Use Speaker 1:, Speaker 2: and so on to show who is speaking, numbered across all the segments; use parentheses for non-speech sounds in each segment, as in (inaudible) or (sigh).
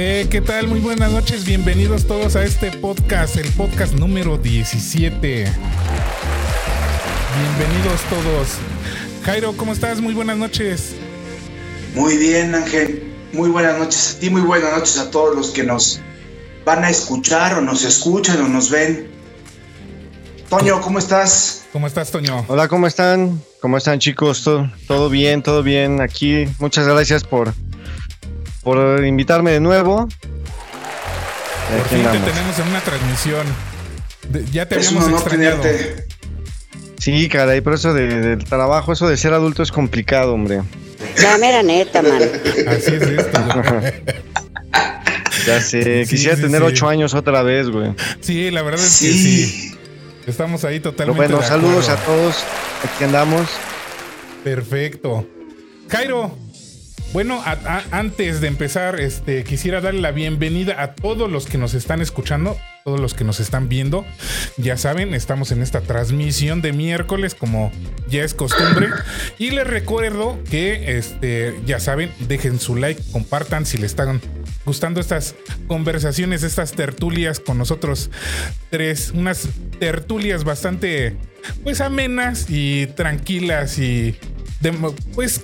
Speaker 1: Eh, ¿Qué tal? Muy buenas noches, bienvenidos todos a este podcast, el podcast número 17. Bienvenidos todos. Jairo, ¿cómo estás? Muy buenas noches.
Speaker 2: Muy bien, Ángel. Muy buenas noches a ti, muy buenas noches a todos los que nos van a escuchar o nos escuchan o nos ven. Toño, ¿cómo estás?
Speaker 1: ¿Cómo estás, Toño?
Speaker 3: Hola, ¿cómo están? ¿Cómo están, chicos? ¿Todo, todo bien? ¿Todo bien? Aquí, muchas gracias por por invitarme de nuevo.
Speaker 1: Por fin te tenemos en una transmisión. ya te habíamos extrañado.
Speaker 3: Sí, caray, pero eso del trabajo, eso de ser adulto es complicado, hombre.
Speaker 4: La mera neta, man.
Speaker 1: Así es esto. (laughs)
Speaker 3: ya sé, quisiera tener ocho años otra vez, güey.
Speaker 1: Sí, la verdad es que sí. Estamos ahí totalmente.
Speaker 3: bueno, saludos a todos. Aquí andamos.
Speaker 1: Perfecto. Jairo, bueno, antes de empezar, este, quisiera darle la bienvenida a todos los que nos están escuchando, todos los que nos están viendo. Ya saben, estamos en esta transmisión de miércoles, como ya es costumbre. Y les recuerdo que, este, ya saben, dejen su like, compartan si les están gustando estas conversaciones, estas tertulias con nosotros tres. Unas tertulias bastante, pues, amenas y tranquilas y, pues,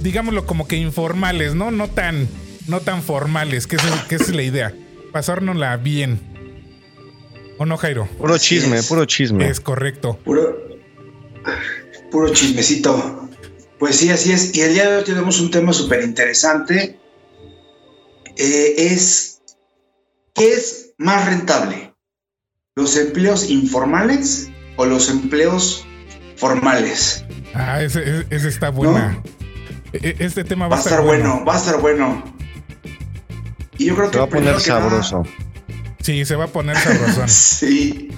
Speaker 1: digámoslo como que informales, ¿no? No tan, no tan formales, que, es, que es la idea. Pasárnosla bien. ¿O no, Jairo?
Speaker 3: Puro chisme, puro chisme.
Speaker 1: Es correcto.
Speaker 2: Puro, puro chismecito. Pues sí, así es. Y el día de hoy tenemos un tema súper interesante. Eh, es, ¿qué es más rentable? ¿Los empleos informales o los empleos formales?
Speaker 1: Ah, ese, está buena. E, e, este tema
Speaker 2: va, a estar bueno. Va a estar bueno. Y yo creo que.
Speaker 3: Se va a poner sabroso.
Speaker 1: Sí, se va a poner sabroso. (laughs)
Speaker 2: sí.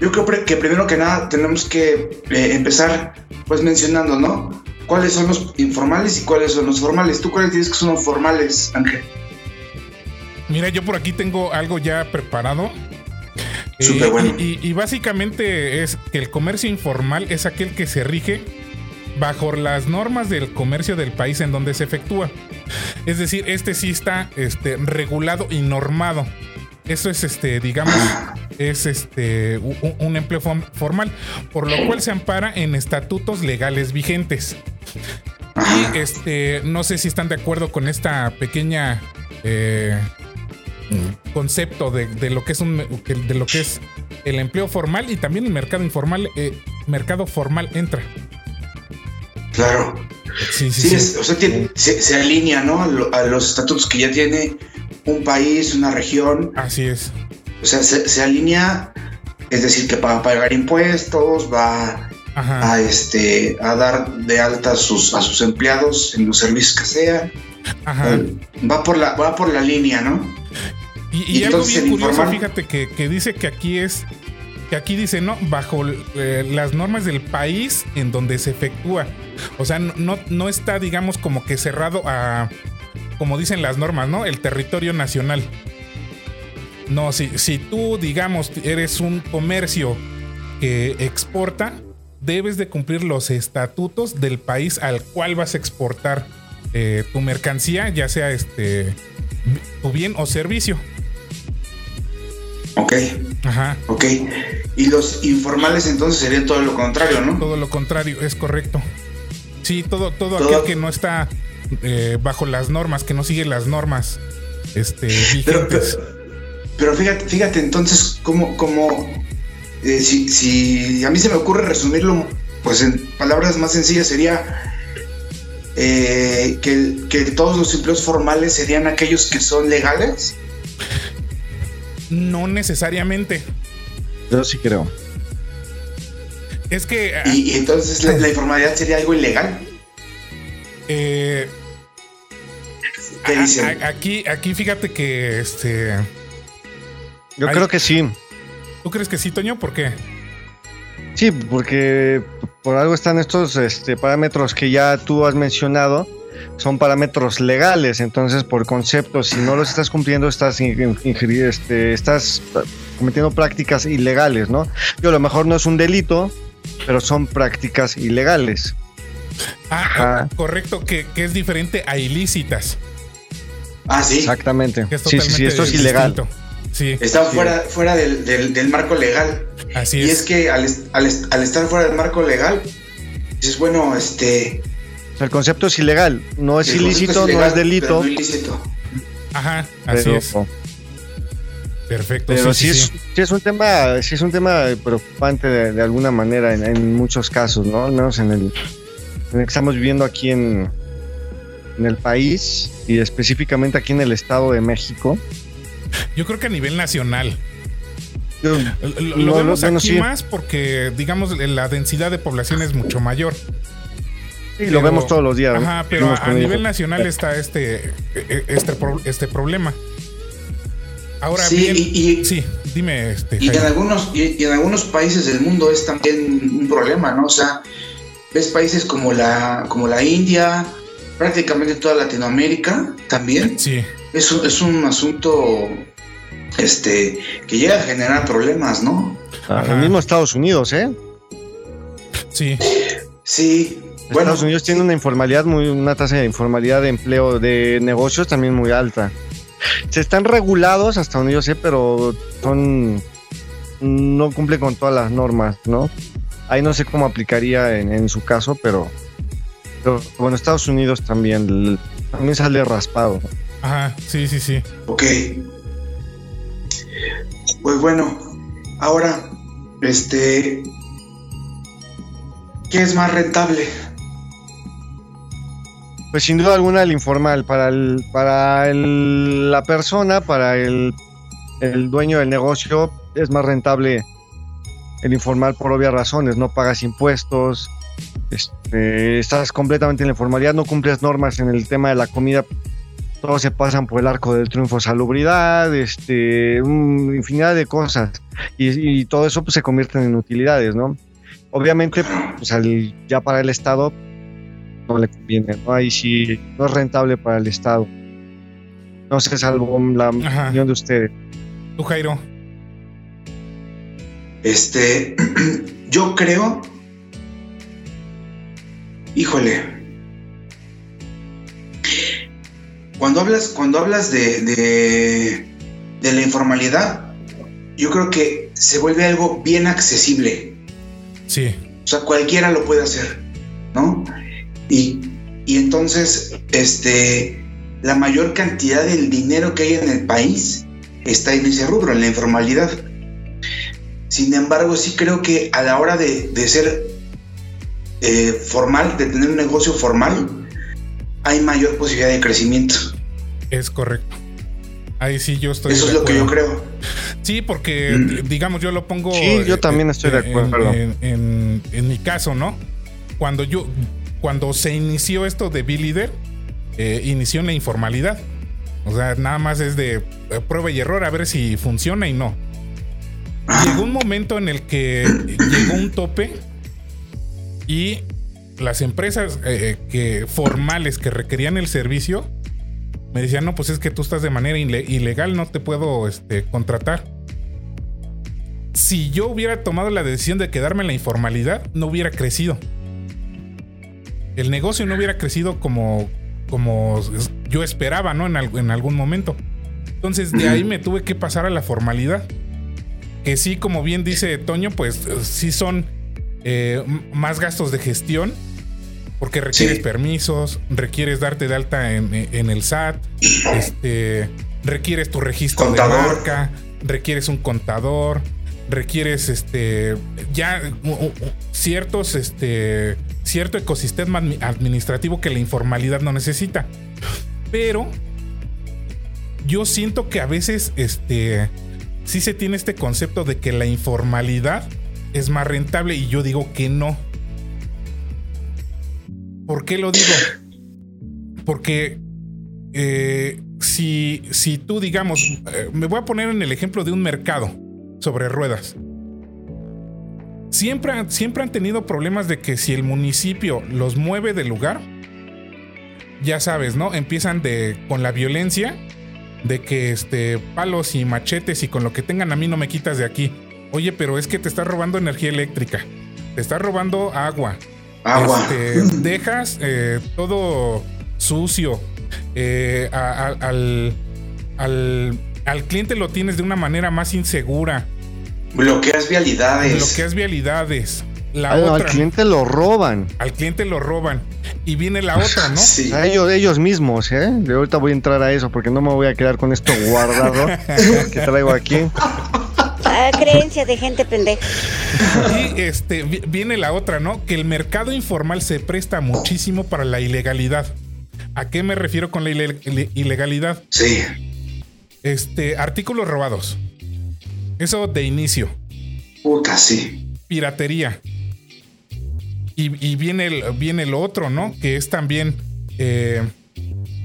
Speaker 2: Yo creo que primero que nada tenemos que eh, empezar pues mencionando, ¿no? ¿Cuáles son los informales y cuáles son los formales? ¿Tú cuáles tienes que son los formales, Ángel?
Speaker 1: Mira, yo por aquí tengo algo ya preparado.
Speaker 2: Súper bueno.
Speaker 1: y, básicamente es que el comercio informal es aquel que se rige bajo las normas del comercio del país en donde se efectúa. Es decir, este sí está este, regulado y normado. Eso es este, digamos, es este un, empleo formal, por lo cual se ampara en estatutos legales vigentes. Y este, no sé si están de acuerdo con esta pequeña eh, concepto de, lo que es un de lo que es el empleo formal y también el mercado informal, eh, mercado formal entra.
Speaker 2: Claro. Sí, sí, sí. o sea, se, alinea, ¿no? A, los estatutos que ya tiene un país, una región.
Speaker 1: Así es.
Speaker 2: O sea, se, alinea, es decir, que para pagar impuestos, va a este a dar de alta a sus, a sus empleados en los servicios que sea. Ajá. Va por la, va por la línea, ¿no?
Speaker 1: Y, algo bien curioso, fíjate que, que dice que aquí es que aquí dice, ¿no? Bajo eh, las normas del país en donde se efectúa. O sea, no, no está, digamos, como que cerrado a, como dicen las normas, ¿no? El territorio nacional. No, si, si tú, digamos, eres un comercio que exporta, debes de cumplir los estatutos del país al cual vas a exportar eh, tu mercancía, ya sea este tu bien o servicio.
Speaker 2: Ok. Ajá. Ok. Y los informales entonces serían todo lo contrario, ¿no?
Speaker 1: Todo lo contrario, es correcto. Sí, todo, todo, aquel que no está eh, bajo las normas, que no sigue las normas este, vigentes.
Speaker 2: Pero, fíjate, fíjate entonces cómo, cómo eh, si, si, a mí se me ocurre resumirlo, pues en palabras más sencillas sería eh, que, que todos los empleos formales serían aquellos que son legales
Speaker 1: no necesariamente.
Speaker 3: Yo sí creo.
Speaker 1: Es que.
Speaker 2: ¿Y, entonces la, informalidad sería algo ilegal?
Speaker 1: Eh,
Speaker 2: ¿Qué dicen?
Speaker 1: Aquí, aquí fíjate que este.
Speaker 3: Yo creo que sí.
Speaker 1: ¿Tú crees que sí, Toño? ¿Por qué?
Speaker 3: Sí, porque por algo están estos este, parámetros que ya tú has mencionado, son parámetros legales, entonces por concepto, si no los estás cumpliendo, estás, este, estás cometiendo prácticas ilegales, ¿no? Yo a lo mejor no es un delito, pero son prácticas ilegales.
Speaker 1: Ah,
Speaker 3: Ajá.
Speaker 1: correcto, que, que es diferente a ilícitas.
Speaker 2: Ah, sí.
Speaker 3: Exactamente.
Speaker 1: Es
Speaker 3: Sí, sí, sí, esto es ilegal.
Speaker 1: Sí,
Speaker 2: Están fuera, fuera del, del- del marco legal.
Speaker 1: así
Speaker 2: Y
Speaker 1: es.
Speaker 2: es que al, al al estar fuera del marco legal, dices, bueno, este.
Speaker 3: O sea, el concepto es ilegal, no es
Speaker 2: el
Speaker 3: ilícito, no
Speaker 2: ilegal,
Speaker 3: es delito.
Speaker 2: pero no ilícito.
Speaker 1: Ajá, así
Speaker 3: pero-
Speaker 1: es. Perfecto.
Speaker 3: Pero
Speaker 1: sí,
Speaker 3: sí,
Speaker 1: sí,
Speaker 3: es,
Speaker 1: sí.
Speaker 3: es un tema, sí es un tema preocupante de, de alguna manera en, en muchos casos, ¿no? Al menos en el, en el que estamos viviendo aquí en, en el país y específicamente aquí en el Estado de México.
Speaker 1: Yo creo que a nivel nacional.
Speaker 3: Yo-
Speaker 1: Lo, lo
Speaker 3: No,
Speaker 1: vemos
Speaker 3: bueno,
Speaker 1: aquí
Speaker 3: sí.
Speaker 1: más porque, digamos, la densidad de población es mucho mayor.
Speaker 3: Sí,
Speaker 1: Pero-
Speaker 3: lo vemos todos los días. ¿no?
Speaker 1: Ajá, pero a, nivel nacional está este, e- este, pro- este problema. Ahora
Speaker 2: Sí,
Speaker 1: bien,
Speaker 2: y- y-
Speaker 1: sí, dime, este,
Speaker 2: Y en algunos, y, y en algunos países del mundo es también un problema, ¿no? O sea, ves países como la, como la India, prácticamente toda Latinoamérica también.
Speaker 1: Sí,
Speaker 2: Es un, es un asunto este, que llega a generar problemas, ¿no?
Speaker 3: Ah,
Speaker 1: Ajá.
Speaker 3: el mismo Estados Unidos, ¿eh?
Speaker 1: sí,
Speaker 2: Sí. Bueno,
Speaker 3: Estados Unidos tiene una informalidad muy, una tasa de informalidad de empleo de negocios también muy alta. Se están regulados hasta donde yo sé, pero son no cumplen con todas las normas, ¿no? Ahí no sé cómo aplicaría en, en su caso, pero, pero, bueno, Estados Unidos también también sale raspado.
Speaker 1: ajá, sí, sí, sí.
Speaker 2: Ok. Pues bueno, ahora, este, ¿qué es más rentable?
Speaker 3: Pues sin duda alguna el informal para el, para el- la persona, para el, el dueño del negocio es más rentable el informal por obvias razones, no pagas impuestos, este, estás completamente en la informalidad, no cumples normas en el tema de la comida, todos se pasan por el arco del triunfo salubridad, este, un infinidad de cosas y, y todo eso pues, se convierten en utilidades, ¿no? Obviamente, pues al- ya para el Estado no le conviene, ¿no? Ahí sí no es rentable para el Estado. No sé, salvo la
Speaker 1: Ajá.
Speaker 3: opinión de ustedes.
Speaker 1: Tú, Jairo.
Speaker 2: Este, (clears throat) yo creo, híjole, cuando hablas, cuando hablas de, de, de la informalidad, yo creo que se vuelve algo bien accesible.
Speaker 1: Sí,
Speaker 2: O sea, cualquiera lo puede hacer, ¿no? Y, y entonces, este, la mayor cantidad del dinero que hay en el país está en ese rubro, en la informalidad. Sin embargo, sí creo que a la hora de, de ser eh, formal, de tener un negocio formal, hay mayor posibilidad de crecimiento.
Speaker 1: es correcto. Ahí sí yo estoy.
Speaker 2: Eso
Speaker 1: de
Speaker 2: es lo que yo creo.
Speaker 1: Sí, porque
Speaker 2: Mm.
Speaker 1: digamos yo lo pongo.
Speaker 3: Sí, yo
Speaker 1: eh,
Speaker 3: también
Speaker 1: eh,
Speaker 3: estoy de
Speaker 1: en-
Speaker 3: acuerdo.
Speaker 1: En, en- en mi caso, ¿no? Cuando yo, cuando se inició esto de B-Leader, eh, inició en la informalidad. O sea, nada más es de eh, prueba y error a ver si funciona y no. Llegó un momento en el que llegó un tope y las empresas eh, que formales que requerían el servicio me decían, no, pues es que tú estás de manera ile- ilegal, no te puedo este, contratar. Si yo hubiera tomado la decisión de quedarme en la informalidad, no hubiera crecido. El negocio no hubiera crecido como, como yo esperaba, ¿no? En, en algún momento. Entonces de ahí me tuve que pasar a la formalidad. Que sí, como bien dice Toño, pues eh, sí son eh, más gastos de gestión. Porque requieres
Speaker 2: Sí.
Speaker 1: permisos, requieres darte de alta en, en el SAT, este, requieres tu registro
Speaker 2: Contador.
Speaker 1: de marca, requieres un contador, requieres este ya ciertos este cierto ecosistema admi- administrativo que la informalidad no necesita. Pero yo siento que a veces este sí se tiene este concepto de que la informalidad es más rentable y yo digo que no. ¿Por qué lo digo? Porque eh, si, si tú, digamos, eh, me voy a poner en el ejemplo de un mercado sobre ruedas. Siempre, han- siempre han tenido problemas de que si el municipio los mueve del lugar, ya sabes, ¿no? Empiezan de, con la violencia, de que este, palos y machetes y con lo que tengan a mí no me quitas de aquí. Oye, pero es que te estás robando energía eléctrica, te estás robando agua,
Speaker 2: Agua.
Speaker 1: este, (laughs) dejas eh, todo sucio. eh, a- a- al, al, al cliente lo tienes de una manera más insegura.
Speaker 2: Bloqueas vialidades.
Speaker 1: Bloqueas vialidades. La
Speaker 3: Al, al
Speaker 1: otra,
Speaker 3: cliente lo roban.
Speaker 1: al cliente lo roban. Y viene la otra, ¿no? (laughs)
Speaker 2: Sí.
Speaker 3: A ellos, ellos mismos, ¿eh? De ahorita voy a entrar a eso porque no me voy a quedar con esto guardado (laughs) que traigo aquí.
Speaker 4: Ah, creencias de gente pendeja.
Speaker 1: Y este, vi- viene la otra, ¿no? Que el mercado informal se presta muchísimo para la ilegalidad. ¿A qué me refiero con la ile- ile- ilegalidad?
Speaker 2: Sí.
Speaker 1: Este, artículos robados. Eso de inicio.
Speaker 2: Puta, sí.
Speaker 1: Piratería. Y, y viene, el, viene lo otro, ¿no? Que es también eh,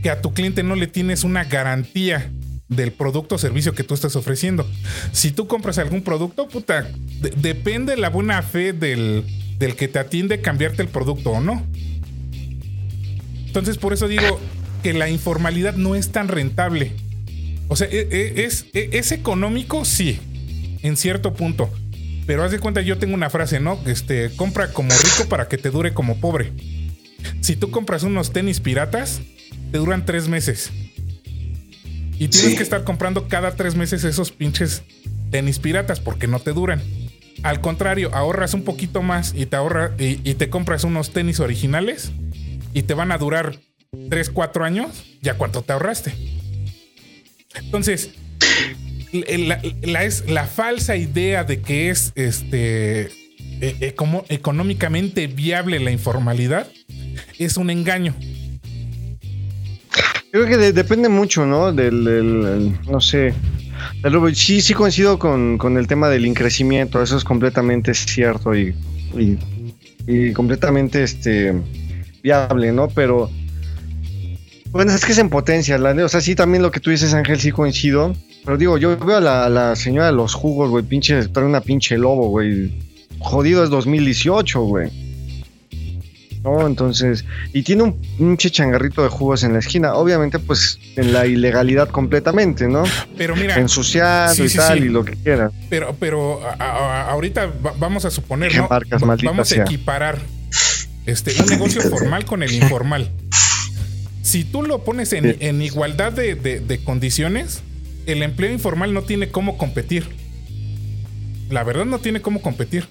Speaker 1: que a tu cliente no le tienes una garantía del producto o servicio que tú estás ofreciendo. Si tú compras algún producto, puta, de- depende la buena fe del, del que te atiende cambiarte el producto o no. Entonces, por eso digo que la informalidad no es tan rentable. O sea, e- e- es, e- es económico, sí, en cierto punto. Pero haz de cuenta, yo tengo una frase, ¿no? Este, compra como rico para que te dure como pobre. Si tú compras unos tenis piratas, te duran tres meses. Y tienes
Speaker 2: Sí.
Speaker 1: que estar comprando cada tres meses esos pinches tenis piratas porque no te duran. Al contrario, ahorras un poquito más y te ahorra y, y te compras unos tenis originales y te van a durar 3, 4 años. ¿Ya cuánto te ahorraste? Entonces, la, la- es la falsa idea de que es este e- e- como económicamente viable la informalidad es un engaño.
Speaker 3: Creo que de- depende mucho, ¿no? Del, del- el- no sé. sí, sí coincido con, con el tema del increcimiento, eso es completamente cierto y, y, completamente este, viable, ¿no? Pero, bueno, es que es en potencia, o sea, sí, también lo que tú dices, Ángel, sí coincido. Pero digo, yo veo a la, la señora de los jugos, güey, pinche, trae una pinche lobo, güey. Jodido es 2018, güey. ¿no? Entonces, y tiene un pinche changarrito de jugos en la esquina, obviamente pues en la ilegalidad completamente, ¿no?
Speaker 1: Pero mira,
Speaker 3: Ensuciado
Speaker 1: Sí,
Speaker 3: y
Speaker 1: sí,
Speaker 3: tal
Speaker 1: sí.
Speaker 3: y lo que quiera.
Speaker 1: pero, pero a- a- ahorita va- vamos a suponer,
Speaker 3: Qué
Speaker 1: ¿no?
Speaker 3: marcas,
Speaker 1: vamos a equiparar este, un negocio formal con el informal. Si tú lo pones en,
Speaker 3: Sí.
Speaker 1: en igualdad de, de- de condiciones, el empleo informal no tiene cómo competir. La verdad no tiene cómo competir.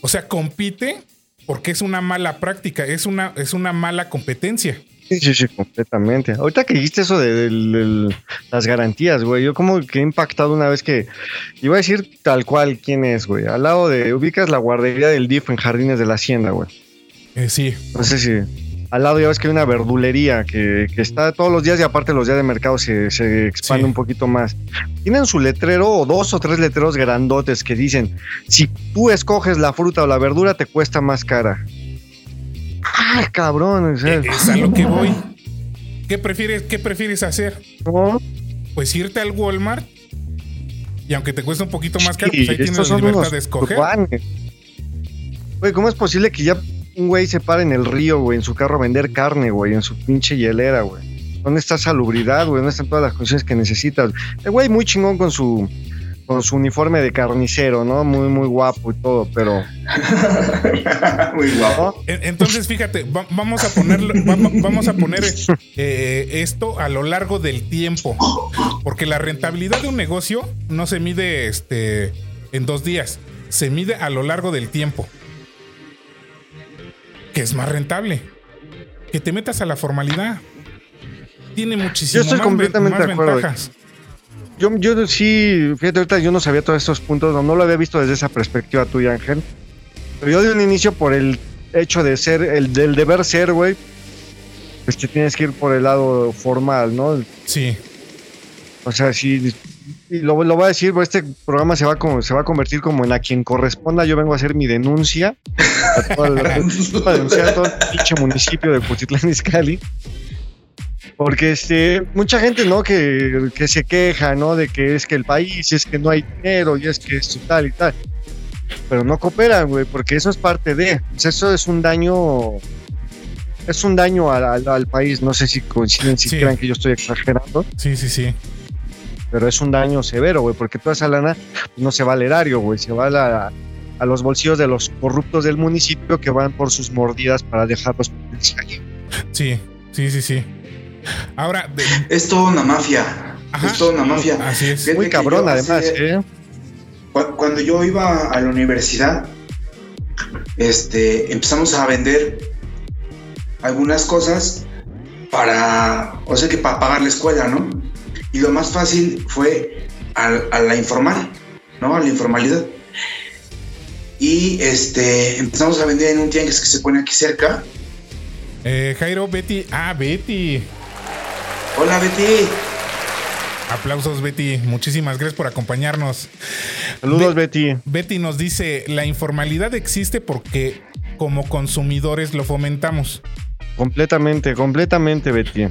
Speaker 1: O sea, compite porque es una mala práctica, es una, es una mala competencia.
Speaker 3: Sí, sí, sí, completamente. Ahorita que dijiste eso de, las garantías, güey, yo como que he impactado una vez que iba a decir tal cual quién es, güey. Al lado de, ubicas la guardería del DIF en Jardines de la Hacienda, güey.
Speaker 1: Eh, sí,
Speaker 3: No sé si al lado ya ves que hay una verdulería que, que está todos los días y aparte los días de mercado se, se expande
Speaker 1: Sí.
Speaker 3: un poquito más. Tienen su letrero o dos o tres letreros grandotes que dicen, si tú escoges la fruta o la verdura te cuesta más cara. Ah, cabrón, sea,
Speaker 1: eh, es a lo que (laughs) voy. ¿Qué prefieres, qué prefieres hacer?
Speaker 3: ¿no?
Speaker 1: Pues irte al Walmart y aunque te cueste un poquito más caro,
Speaker 3: Sí,
Speaker 1: pues ahí tienes la libertad de escoger.
Speaker 3: Güey, ¿cómo es posible que ya un güey se pare en el río, güey, en su carro a vender carne, güey, en su pinche hielera, güey? ¿Dónde está salubridad, güey? ¿Dónde están todas las condiciones que necesitas? El güey muy chingón con su con su uniforme de carnicero, ¿no? Muy, muy guapo y todo, pero (laughs)
Speaker 2: Muy guapo.
Speaker 1: Entonces, fíjate, va- vamos a ponerlo, va- vamos a poner eh, esto a lo largo del tiempo, porque la rentabilidad de un negocio no se mide este en dos días, se mide a lo largo del tiempo. Que es más rentable. Que te metas a la formalidad. Tiene muchísimo
Speaker 3: estoy
Speaker 1: más, ven-
Speaker 3: completamente
Speaker 1: más
Speaker 3: de acuerdo.
Speaker 1: ventajas.
Speaker 3: Yo, yo sí, fíjate, ahorita yo no sabía todos estos puntos, no, no lo había visto desde esa perspectiva tuya, Ángel. Pero yo de un inicio, por el hecho de ser, el del deber ser, güey, pues te tienes que ir por el lado formal, ¿no?
Speaker 1: Sí.
Speaker 3: O sea, sí, y lo, lo voy a decir, este programa se va, como, se va a convertir como en a quien corresponda. Yo vengo a hacer mi denuncia. A, toda la- (laughs) (laughs) a denunciar a todo el pinche municipio de Cuchitlán Izcalli. Porque este, mucha gente, ¿no? Que, que se queja, ¿no? De que es que el país, es que no hay dinero y es que esto tal y tal. Pero no cooperan, güey, porque eso es parte de. pues eso es un daño. Es un daño al, al- al país. No sé si coinciden, si
Speaker 1: Sí.
Speaker 3: crean que yo estoy exagerando,
Speaker 1: Sí, sí, sí.
Speaker 3: Pero es un daño severo, güey, porque toda esa lana no se va al erario, güey, se va a, la- a los bolsillos de los corruptos del municipio que van por sus mordidas para dejarlos ahí.
Speaker 1: Sí, sí, sí, sí. Ahora, de-
Speaker 2: Es toda una mafia.
Speaker 1: Ajá.
Speaker 2: Es toda una mafia.
Speaker 1: así es.
Speaker 2: Fíjate
Speaker 3: Muy cabrón,
Speaker 2: yo
Speaker 3: además,
Speaker 2: hace-
Speaker 3: ¿eh?
Speaker 2: Cu- Cuando yo iba a la universidad, este, empezamos a vender algunas cosas para, o sea que para pagar la escuela, ¿no? Y lo más fácil fue a, a la informal, ¿no? A la informalidad. Y este, empezamos a vender en un tianguis que se pone aquí cerca.
Speaker 1: Eh, Jairo, Betty. Ah, Betty.
Speaker 2: Hola Betty.
Speaker 1: Aplausos, Betty. Muchísimas gracias por acompañarnos.
Speaker 3: Saludos,
Speaker 1: Be-
Speaker 3: Betty.
Speaker 1: Betty nos dice, la informalidad existe porque como consumidores lo fomentamos.
Speaker 3: Completamente, completamente, Betty.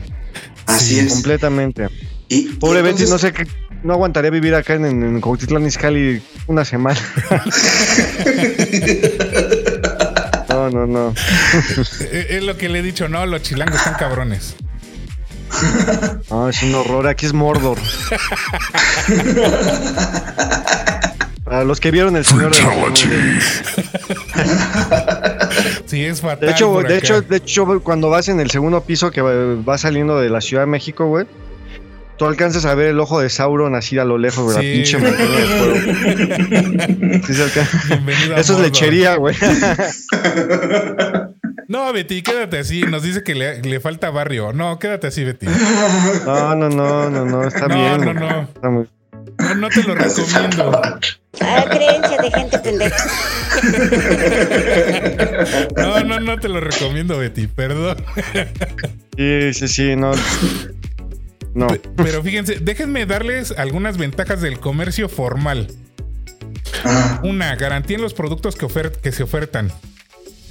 Speaker 2: Así es.
Speaker 3: Completamente.
Speaker 2: Y,
Speaker 3: Pobre
Speaker 2: y
Speaker 3: Betty,
Speaker 2: entonces-
Speaker 3: no sé qué. No aguantaría vivir acá en, en Cuautitlán Izcalli una semana. (laughs) no, no, no.
Speaker 1: Eh, Es lo que le he dicho, no, los chilangos están cabrones.
Speaker 3: No, es un horror. Aquí es Mordor. Para los que vieron el señor. (laughs)
Speaker 1: Sí, es fatal.
Speaker 3: De hecho, de
Speaker 1: acá.
Speaker 3: hecho, de hecho, cuando vas en el segundo piso que va saliendo de la Ciudad de México, güey, tú alcanzas a ver el ojo de Sauron así a lo lejos, güey, la
Speaker 1: Sí.
Speaker 3: pinche de fuego. (laughs) Sí se alcanza.
Speaker 1: Bienvenido a
Speaker 3: Eso es
Speaker 1: Mordor.
Speaker 3: lechería, güey. (laughs)
Speaker 1: No, Betty, quédate así. Nos dice que le, le falta barrio. No, quédate así, Betty.
Speaker 3: No, no, no, no, no, está
Speaker 1: No,
Speaker 3: bien.
Speaker 1: no, no.
Speaker 3: Está muy-
Speaker 1: No, no te lo recomiendo.
Speaker 4: Ah, creencia de gente pendeja. (laughs)
Speaker 1: No, no, no te lo recomiendo, Betty. Perdón.
Speaker 3: Sí, sí, sí, no. No.
Speaker 1: Pe- Pero fíjense, déjenme darles algunas ventajas del comercio formal.
Speaker 2: Ah,
Speaker 1: Una, garantía en los productos que se ofertan.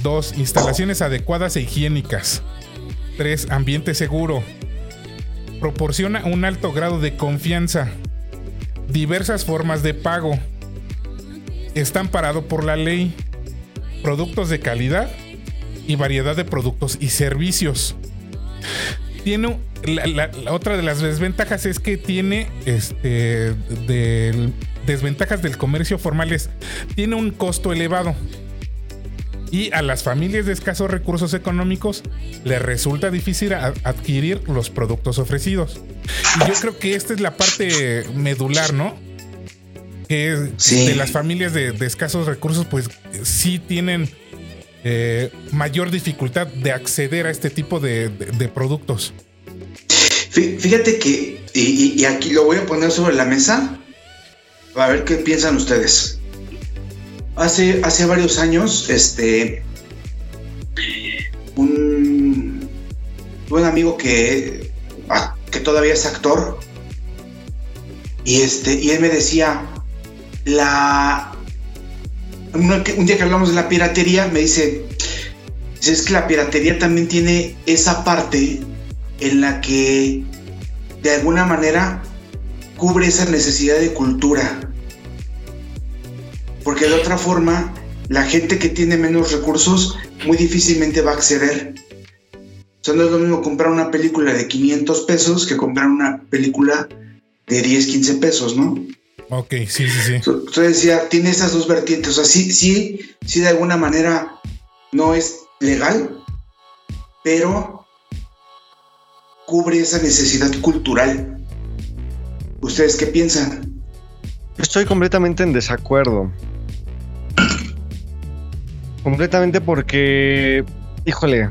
Speaker 1: Dos, instalaciones adecuadas e higiénicas. Tres, ambiente seguro. Proporciona un alto grado de confianza. Diversas formas de pago. Está amparado por la ley. Productos de calidad y variedad de productos y servicios. Tiene un- la, la- la otra de las desventajas es que tiene este del- desventajas del comercio formal es tiene un costo elevado y a las familias de escasos recursos económicos les resulta difícil adquirir los productos ofrecidos. Y yo creo que esta es la parte medular, ¿no? Que es
Speaker 2: Sí.
Speaker 1: de las familias de, de escasos recursos, pues sí tienen eh, mayor dificultad de acceder a este tipo de- de- de productos.
Speaker 2: Fí- Fíjate que, y, aquí lo voy a poner sobre la mesa, a ver qué piensan ustedes. Hace, hace varios años, este, un, un amigo que, ah, que todavía es actor, y, este, y él me decía, la, un, día que hablamos de la piratería, me dice, es que la piratería también tiene esa parte en la que de alguna manera cubre esa necesidad de cultura. Porque de otra forma, la gente que tiene menos recursos muy difícilmente va a acceder. O sea, no es lo mismo comprar una película de 500 pesos que comprar una película de 10, 15 pesos, ¿no?
Speaker 1: Ok, sí, sí, sí.
Speaker 2: Entonces decía, tiene esas dos vertientes. O sea, sí, sí, sí de alguna manera no es legal, pero cubre esa necesidad cultural. ¿Ustedes qué piensan?
Speaker 3: Estoy completamente en desacuerdo. Completamente porque, híjole,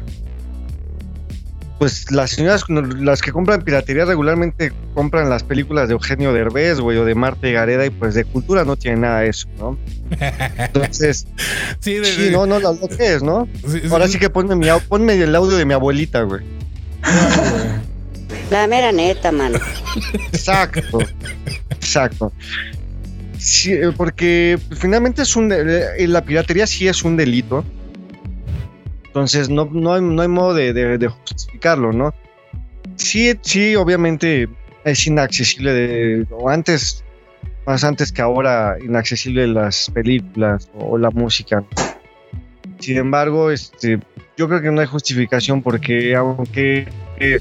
Speaker 3: pues las señoras, las que compran piratería regularmente compran las películas de Eugenio Derbez, güey, o de Marta Gareda, y pues de cultura no tiene nada de eso, ¿no? Entonces, (laughs)
Speaker 1: Sí, de-
Speaker 3: sí,
Speaker 1: de-
Speaker 3: no, no, lo que es, ¿no?
Speaker 1: sí,
Speaker 3: Ahora sí que ponme, mi, ponme el audio de mi abuelita, güey. (laughs)
Speaker 4: La mera neta, mano.
Speaker 3: Exacto. Exacto. Sí, eh, porque finalmente es un eh, la piratería sí es un delito. Entonces no, no, hay, no hay modo de justificarlo, ¿no? sí, sí, obviamente es inaccesible de, o antes, más antes que ahora, inaccesible las películas o, la música. Sin embargo, este, yo creo que no hay justificación porque aunque eh,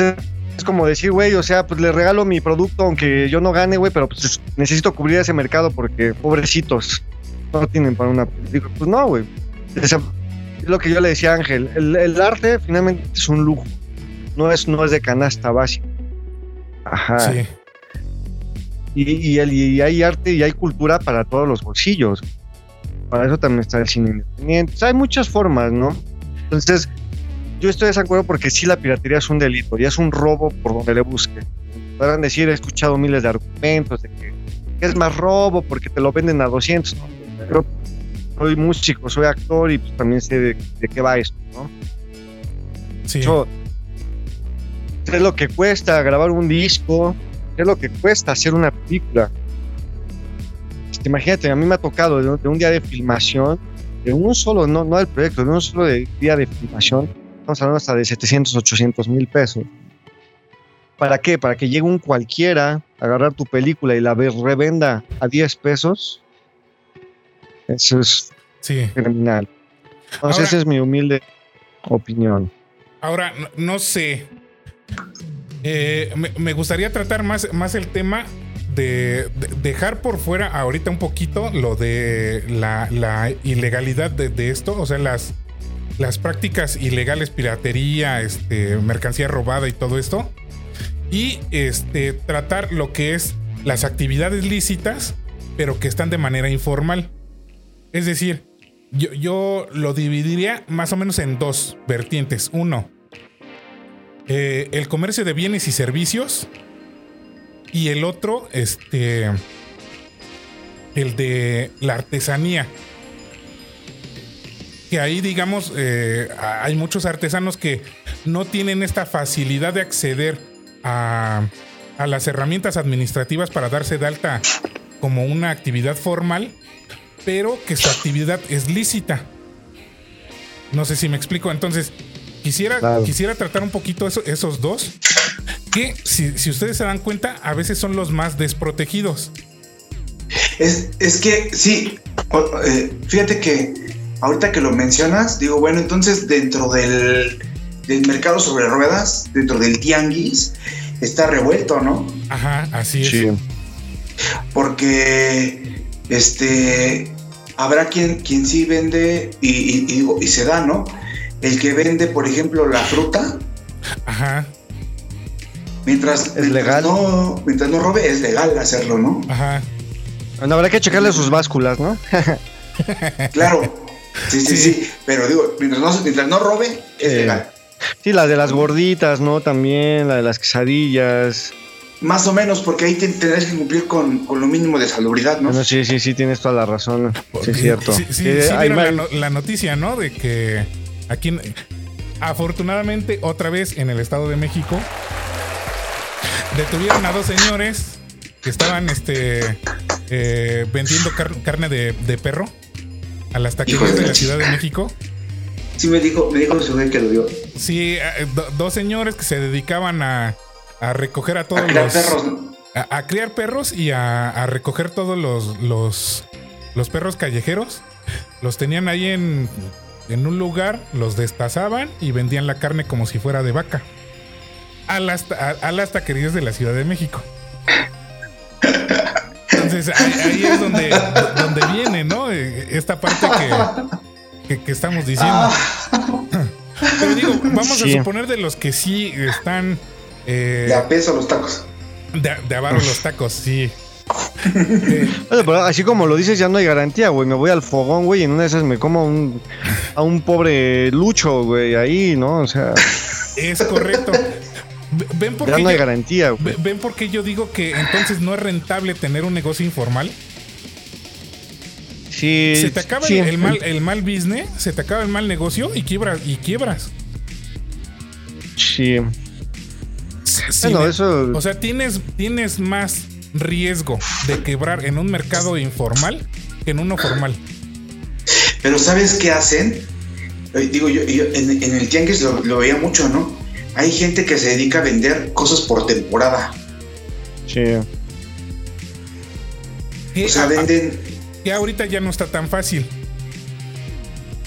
Speaker 3: es como decir, güey, o sea, pues le regalo mi producto aunque yo no gane, güey, pero pues necesito cubrir ese mercado porque pobrecitos no tienen para una película. Pues no, güey. Es lo que yo le decía a Ángel, el, arte finalmente es un lujo, no es, no es de canasta básica. Ajá. Sí. Y, y, hay arte y hay cultura para todos los bolsillos. Para eso también está el cine independiente. hay muchas formas, ¿no? Entonces, yo estoy de desacuerdo porque sí la piratería es un delito y es un robo por donde le busque. Podrán decir, he escuchado miles de argumentos de que, es más robo porque te lo venden a 200. Pero soy músico, soy actor y pues también sé de, qué va esto, ¿no? Sí. sé lo que cuesta grabar un disco, sé lo que cuesta hacer una película. Este, imagínate, a mí me ha tocado de, un día de filmación, de un solo, no, no del proyecto, de un solo día de filmación, estamos hablando hasta de 700, 800 mil pesos. ¿Para qué? Para que llegue un cualquiera a agarrar tu película y la revenda a 10 pesos. Eso es criminal. Entonces, esa es mi humilde opinión.
Speaker 1: Ahora, no, sé. Eh, me, gustaría tratar más, más el tema de, dejar por fuera ahorita un poquito lo de la, ilegalidad de, esto, o sea, las, las prácticas ilegales, piratería, este, mercancía robada y todo esto. Y este, tratar lo que es las actividades lícitas, pero que están de manera informal. Es decir, yo, yo lo dividiría más o menos en dos vertientes. Uno, eh, el comercio de bienes y servicios. Y el otro, este, el de la artesanía que ahí, digamos, eh, hay muchos artesanos que no tienen esta facilidad de acceder a, las herramientas administrativas para darse de alta como una actividad formal, pero que su actividad es lícita. No sé si me explico. Entonces, quisiera, quisiera tratar un poquito esos dos, que si, ustedes se dan cuenta, a veces son los más desprotegidos.
Speaker 2: Es, es que sí, eh, fíjate que ahorita que lo mencionas, digo, bueno, entonces dentro del, mercado sobre ruedas, dentro del tianguis, está revuelto, ¿no?
Speaker 1: Ajá, así es. Sí.
Speaker 2: Porque este habrá quien, quien sí vende y, y, se da, ¿no? El que vende, por ejemplo, la fruta.
Speaker 1: Ajá.
Speaker 2: Mientras,
Speaker 3: es legal.
Speaker 2: No, mientras no robe, es legal hacerlo, ¿no?
Speaker 1: Ajá.
Speaker 3: Bueno, habrá que checarle sus básculas, ¿no? (laughs)
Speaker 2: claro. Sí, sí, sí, Pero digo, mientras no, mientras no robe, es legal.
Speaker 3: Sí, la de las gorditas, ¿no? También, la de las quesadillas.
Speaker 2: Más o menos, porque ahí tendrás que cumplir con, lo mínimo de salubridad, ¿no?
Speaker 3: sí, sí, sí, tienes toda la razón. Sí, es cierto.
Speaker 1: Sí, sí, eh, sí la, la, noticia, ¿no? De que aquí, afortunadamente, otra vez en el Estado de México, detuvieron a dos señores que estaban este, eh, vendiendo carne de, de perro a las taquerías de la Ciudad de México.
Speaker 2: Sí, me dijo, me dijo su que lo vio.
Speaker 1: Sí, eh, dos señores que se dedicaban a, a recoger a todos
Speaker 2: a criar
Speaker 1: los.
Speaker 2: Perros,
Speaker 1: a, criar perros y a, recoger todos los, los, los, perros callejeros. Los tenían ahí en, en un lugar, los destazaban y vendían la carne como si fuera de vaca. A las, a las taquerías de la Ciudad de México. Entonces ahí, es donde, donde viene, ¿no? Eh, esta parte que, que, estamos diciendo. (laughs) Pero digo, vamos a suponer de los que sí están.
Speaker 2: Eh, de a peso los tacos.
Speaker 1: De, de los tacos, sí. (laughs)
Speaker 3: pero así como lo dices, ya no hay garantía, güey. Me voy al fogón, güey, y en una de esas me como un, a un pobre lucho, güey, ahí, ¿no? O sea.
Speaker 1: Es correcto. ¿Ven por
Speaker 3: ya no hay garantía.
Speaker 1: ¿Ven por qué yo digo que entonces no es rentable tener un negocio informal?
Speaker 3: Sí,
Speaker 1: se te acaba el, mal, el mal business, se te acaba el mal negocio y quiebras. Y quiebras.
Speaker 3: Sí.
Speaker 1: eso... O sea, tienes, tienes más riesgo de quebrar en un mercado informal que en uno formal.
Speaker 2: Pero ¿sabes qué hacen? Eh, digo, yo, en, el tianguis lo, lo veía mucho, ¿no? Hay gente que se dedica a vender cosas por temporada.
Speaker 3: Sí.
Speaker 2: O sea,
Speaker 1: a-
Speaker 2: venden.
Speaker 1: que ahorita ya no está tan fácil.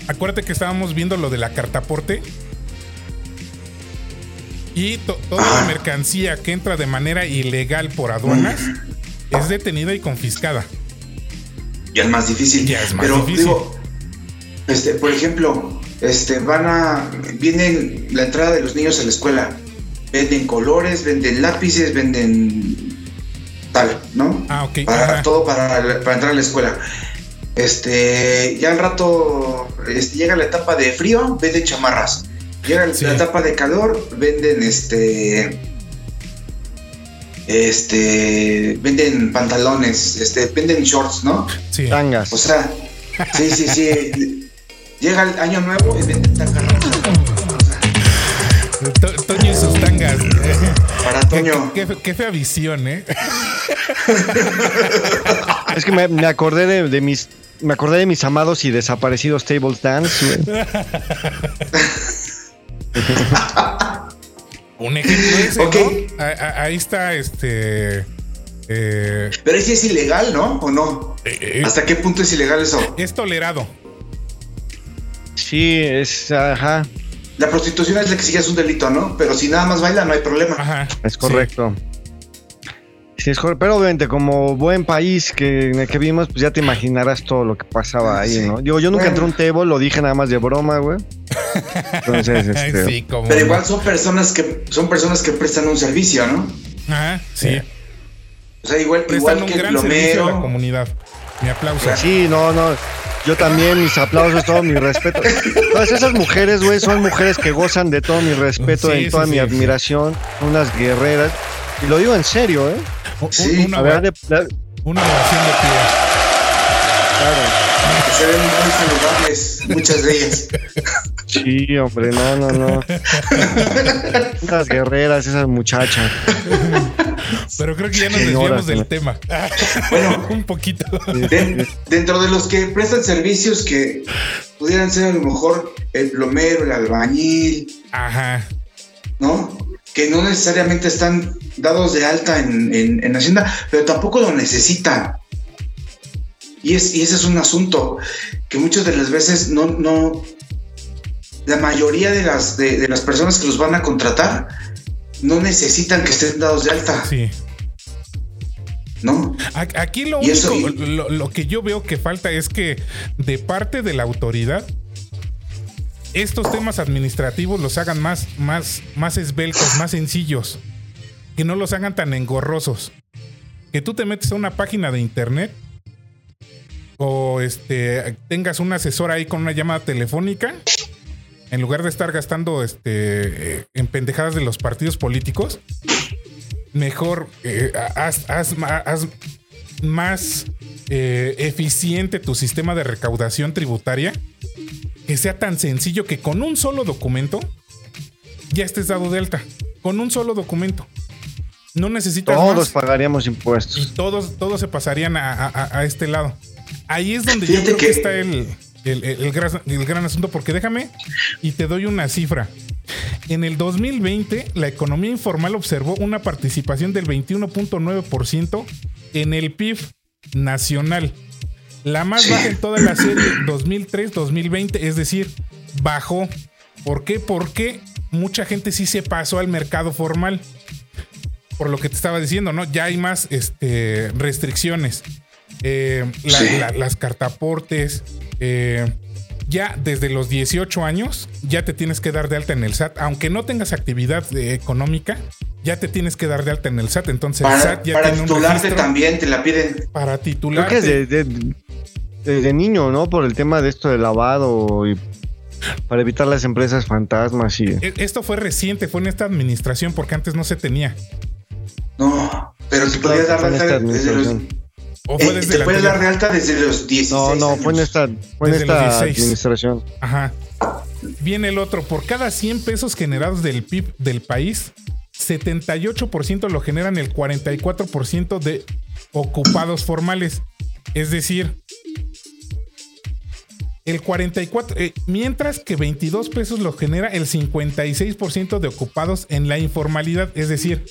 Speaker 1: Acuérdate que estábamos viendo lo de la cartaporte. Y to- toda la mercancía que entra de manera ilegal por aduanas es detenida y confiscada.
Speaker 2: Ya es más difícil.
Speaker 1: Ya es más
Speaker 2: Pero
Speaker 1: difícil.
Speaker 2: digo, este, por ejemplo, este, van a. Vienen la entrada de los niños a la escuela. Venden colores, venden lápices, venden. Tal, ¿no?
Speaker 1: Ah, ok.
Speaker 2: para
Speaker 1: ajá.
Speaker 2: todo para, para entrar a la escuela. Este, ya al rato este, llega la etapa de frío, venden chamarras. Llega
Speaker 1: Sí.
Speaker 2: la etapa de calor, venden este. Este. Venden pantalones, este, venden shorts, ¿no?
Speaker 1: Sí.
Speaker 3: Tangas.
Speaker 2: O sea, sí, sí, sí. (laughs) Llega el año nuevo y venden sea,
Speaker 1: To- Toño y sus tangas.
Speaker 2: para
Speaker 1: Qué,
Speaker 2: Toño.
Speaker 1: qué- qué fea visión, ¿eh? (laughs)
Speaker 3: Es que me, me acordé de, de mis. Me acordé de mis amados y desaparecidos table dance, güey. (laughs)
Speaker 1: Un ejemplo ese,
Speaker 2: Ok.
Speaker 1: ¿no? A- a- Ahí está este. eh,
Speaker 2: Pero ahí sí es ilegal, ¿no? ¿O no?
Speaker 1: eh, eh,
Speaker 2: ¿Hasta qué punto es ilegal eso?
Speaker 1: es tolerado.
Speaker 3: Sí, es. Ajá,
Speaker 2: La prostitución es la que sí es un delito, ¿no? Pero si nada más baila, no hay problema.
Speaker 1: Ajá.
Speaker 3: es
Speaker 1: sí.
Speaker 3: correcto. Sí, es correcto. Pero obviamente, como buen país que, en el que vivimos, pues ya te imaginarás todo lo que pasaba ahí,
Speaker 2: Sí.
Speaker 3: ¿no? Digo, yo nunca
Speaker 2: Bueno.
Speaker 3: entré a un table, lo dije nada más de broma, güey. Entonces, (laughs) este.
Speaker 1: sí, como.
Speaker 2: Pero igual son personas que son personas que prestan un servicio, ¿no?
Speaker 1: Ajá, sí.
Speaker 2: O sea, igual,
Speaker 1: Prestan
Speaker 2: igual
Speaker 1: un
Speaker 2: que el
Speaker 1: gran servicio a la
Speaker 2: plomero.
Speaker 1: comunidad. Mi aplauso.
Speaker 3: Sí, no, no. Yo también, mis aplausos, todo mi respeto. Todas esas mujeres, güey, son mujeres que gozan de todo mi respeto,
Speaker 1: Sí,
Speaker 3: y toda
Speaker 1: sí,
Speaker 3: mi
Speaker 1: sí,
Speaker 3: admiración, unas guerreras. Y lo digo en serio, ¿eh?
Speaker 2: Sí.
Speaker 1: una,
Speaker 3: ver, de- de-
Speaker 1: una oración de pie.
Speaker 3: claro.
Speaker 2: Que se ven muy saludables, muchas de ellas.
Speaker 3: Sí, hombre, no, no, no. (laughs) Unas guerreras, esas muchachas.
Speaker 1: Pero creo que ya nos desviamos del tema.
Speaker 2: Bueno. (laughs)
Speaker 1: un poquito.
Speaker 2: Den- dentro de los que prestan servicios que pudieran ser a lo mejor el plomero, el albañil,
Speaker 1: Ajá.
Speaker 2: ¿no? Que no necesariamente están dados de alta en, en- en Hacienda, pero tampoco lo necesitan. Y, es, y ese es un asunto que muchas de las veces no, no, la mayoría de las, de, de las personas que los van a contratar no necesitan que estén dados de alta,
Speaker 1: Sí.
Speaker 2: ¿no?
Speaker 1: Aquí lo
Speaker 2: eso-
Speaker 1: único, lo, lo que yo veo que falta es que de parte de la autoridad, estos temas administrativos los hagan más, más, más esbeltos, más sencillos. Que no los hagan tan engorrosos. Que tú te metes a una página de internet o este tengas un asesor ahí con una llamada telefónica. En lugar de estar gastando este, eh, en pendejadas de los partidos políticos, mejor eh, haz, haz más eh, eficiente tu sistema de recaudación tributaria, que sea tan sencillo que con un solo documento ya estés dado de alta. Con un solo documento. No necesitas
Speaker 3: Todos
Speaker 1: más
Speaker 3: pagaríamos
Speaker 1: y
Speaker 3: impuestos.
Speaker 1: todos, todos se pasarían a, a- a este lado. Ahí es donde yo creo que,
Speaker 2: que-
Speaker 1: está el, el- el- el gran, el gran asunto, porque déjame y te doy una cifra. En el 2020, la economía informal observó una participación del 21.9% en el PIB nacional. La más
Speaker 2: Sí.
Speaker 1: baja en toda la serie 2003-2020, es decir, bajó. ¿Por qué? Porque mucha gente sí se pasó al mercado formal por lo que te estaba diciendo, ¿no? Ya hay más este, restricciones. Eh, la-
Speaker 2: Sí.
Speaker 1: la- las cartaportes. eh, ya desde los 18 años ya te tienes que dar de alta en el SAT. Aunque no tengas actividad eh, económica, ya te tienes que dar de alta en el SAT. Entonces el
Speaker 2: Para,
Speaker 1: SAT ya
Speaker 2: para
Speaker 1: tiene un
Speaker 2: titularte también te la piden.
Speaker 1: para
Speaker 3: Creo
Speaker 1: titularte.
Speaker 3: que es de, de- desde niño, ¿no? Por el tema de esto de lavado y para evitar las empresas fantasmas y...
Speaker 1: E- Esto fue reciente, fue en esta administración porque antes no se tenía.
Speaker 2: No, pero te podías dar de alta
Speaker 3: esta
Speaker 2: desde los.
Speaker 1: O fue
Speaker 2: eh,
Speaker 1: desde
Speaker 2: te
Speaker 1: la
Speaker 2: puedes dar de
Speaker 1: anterior.
Speaker 2: alta desde los 16
Speaker 3: No, no, fue en
Speaker 2: años.
Speaker 3: esta, fue en esta
Speaker 1: 16.
Speaker 3: administración.
Speaker 1: Ajá. Viene el otro. Por cada 100 pesos generados del PIB del país, 78% lo generan el 44% de ocupados formales. Es decir, El 44, eh, mientras que 22 pesos lo genera el 56% de ocupados en la informalidad. Es decir,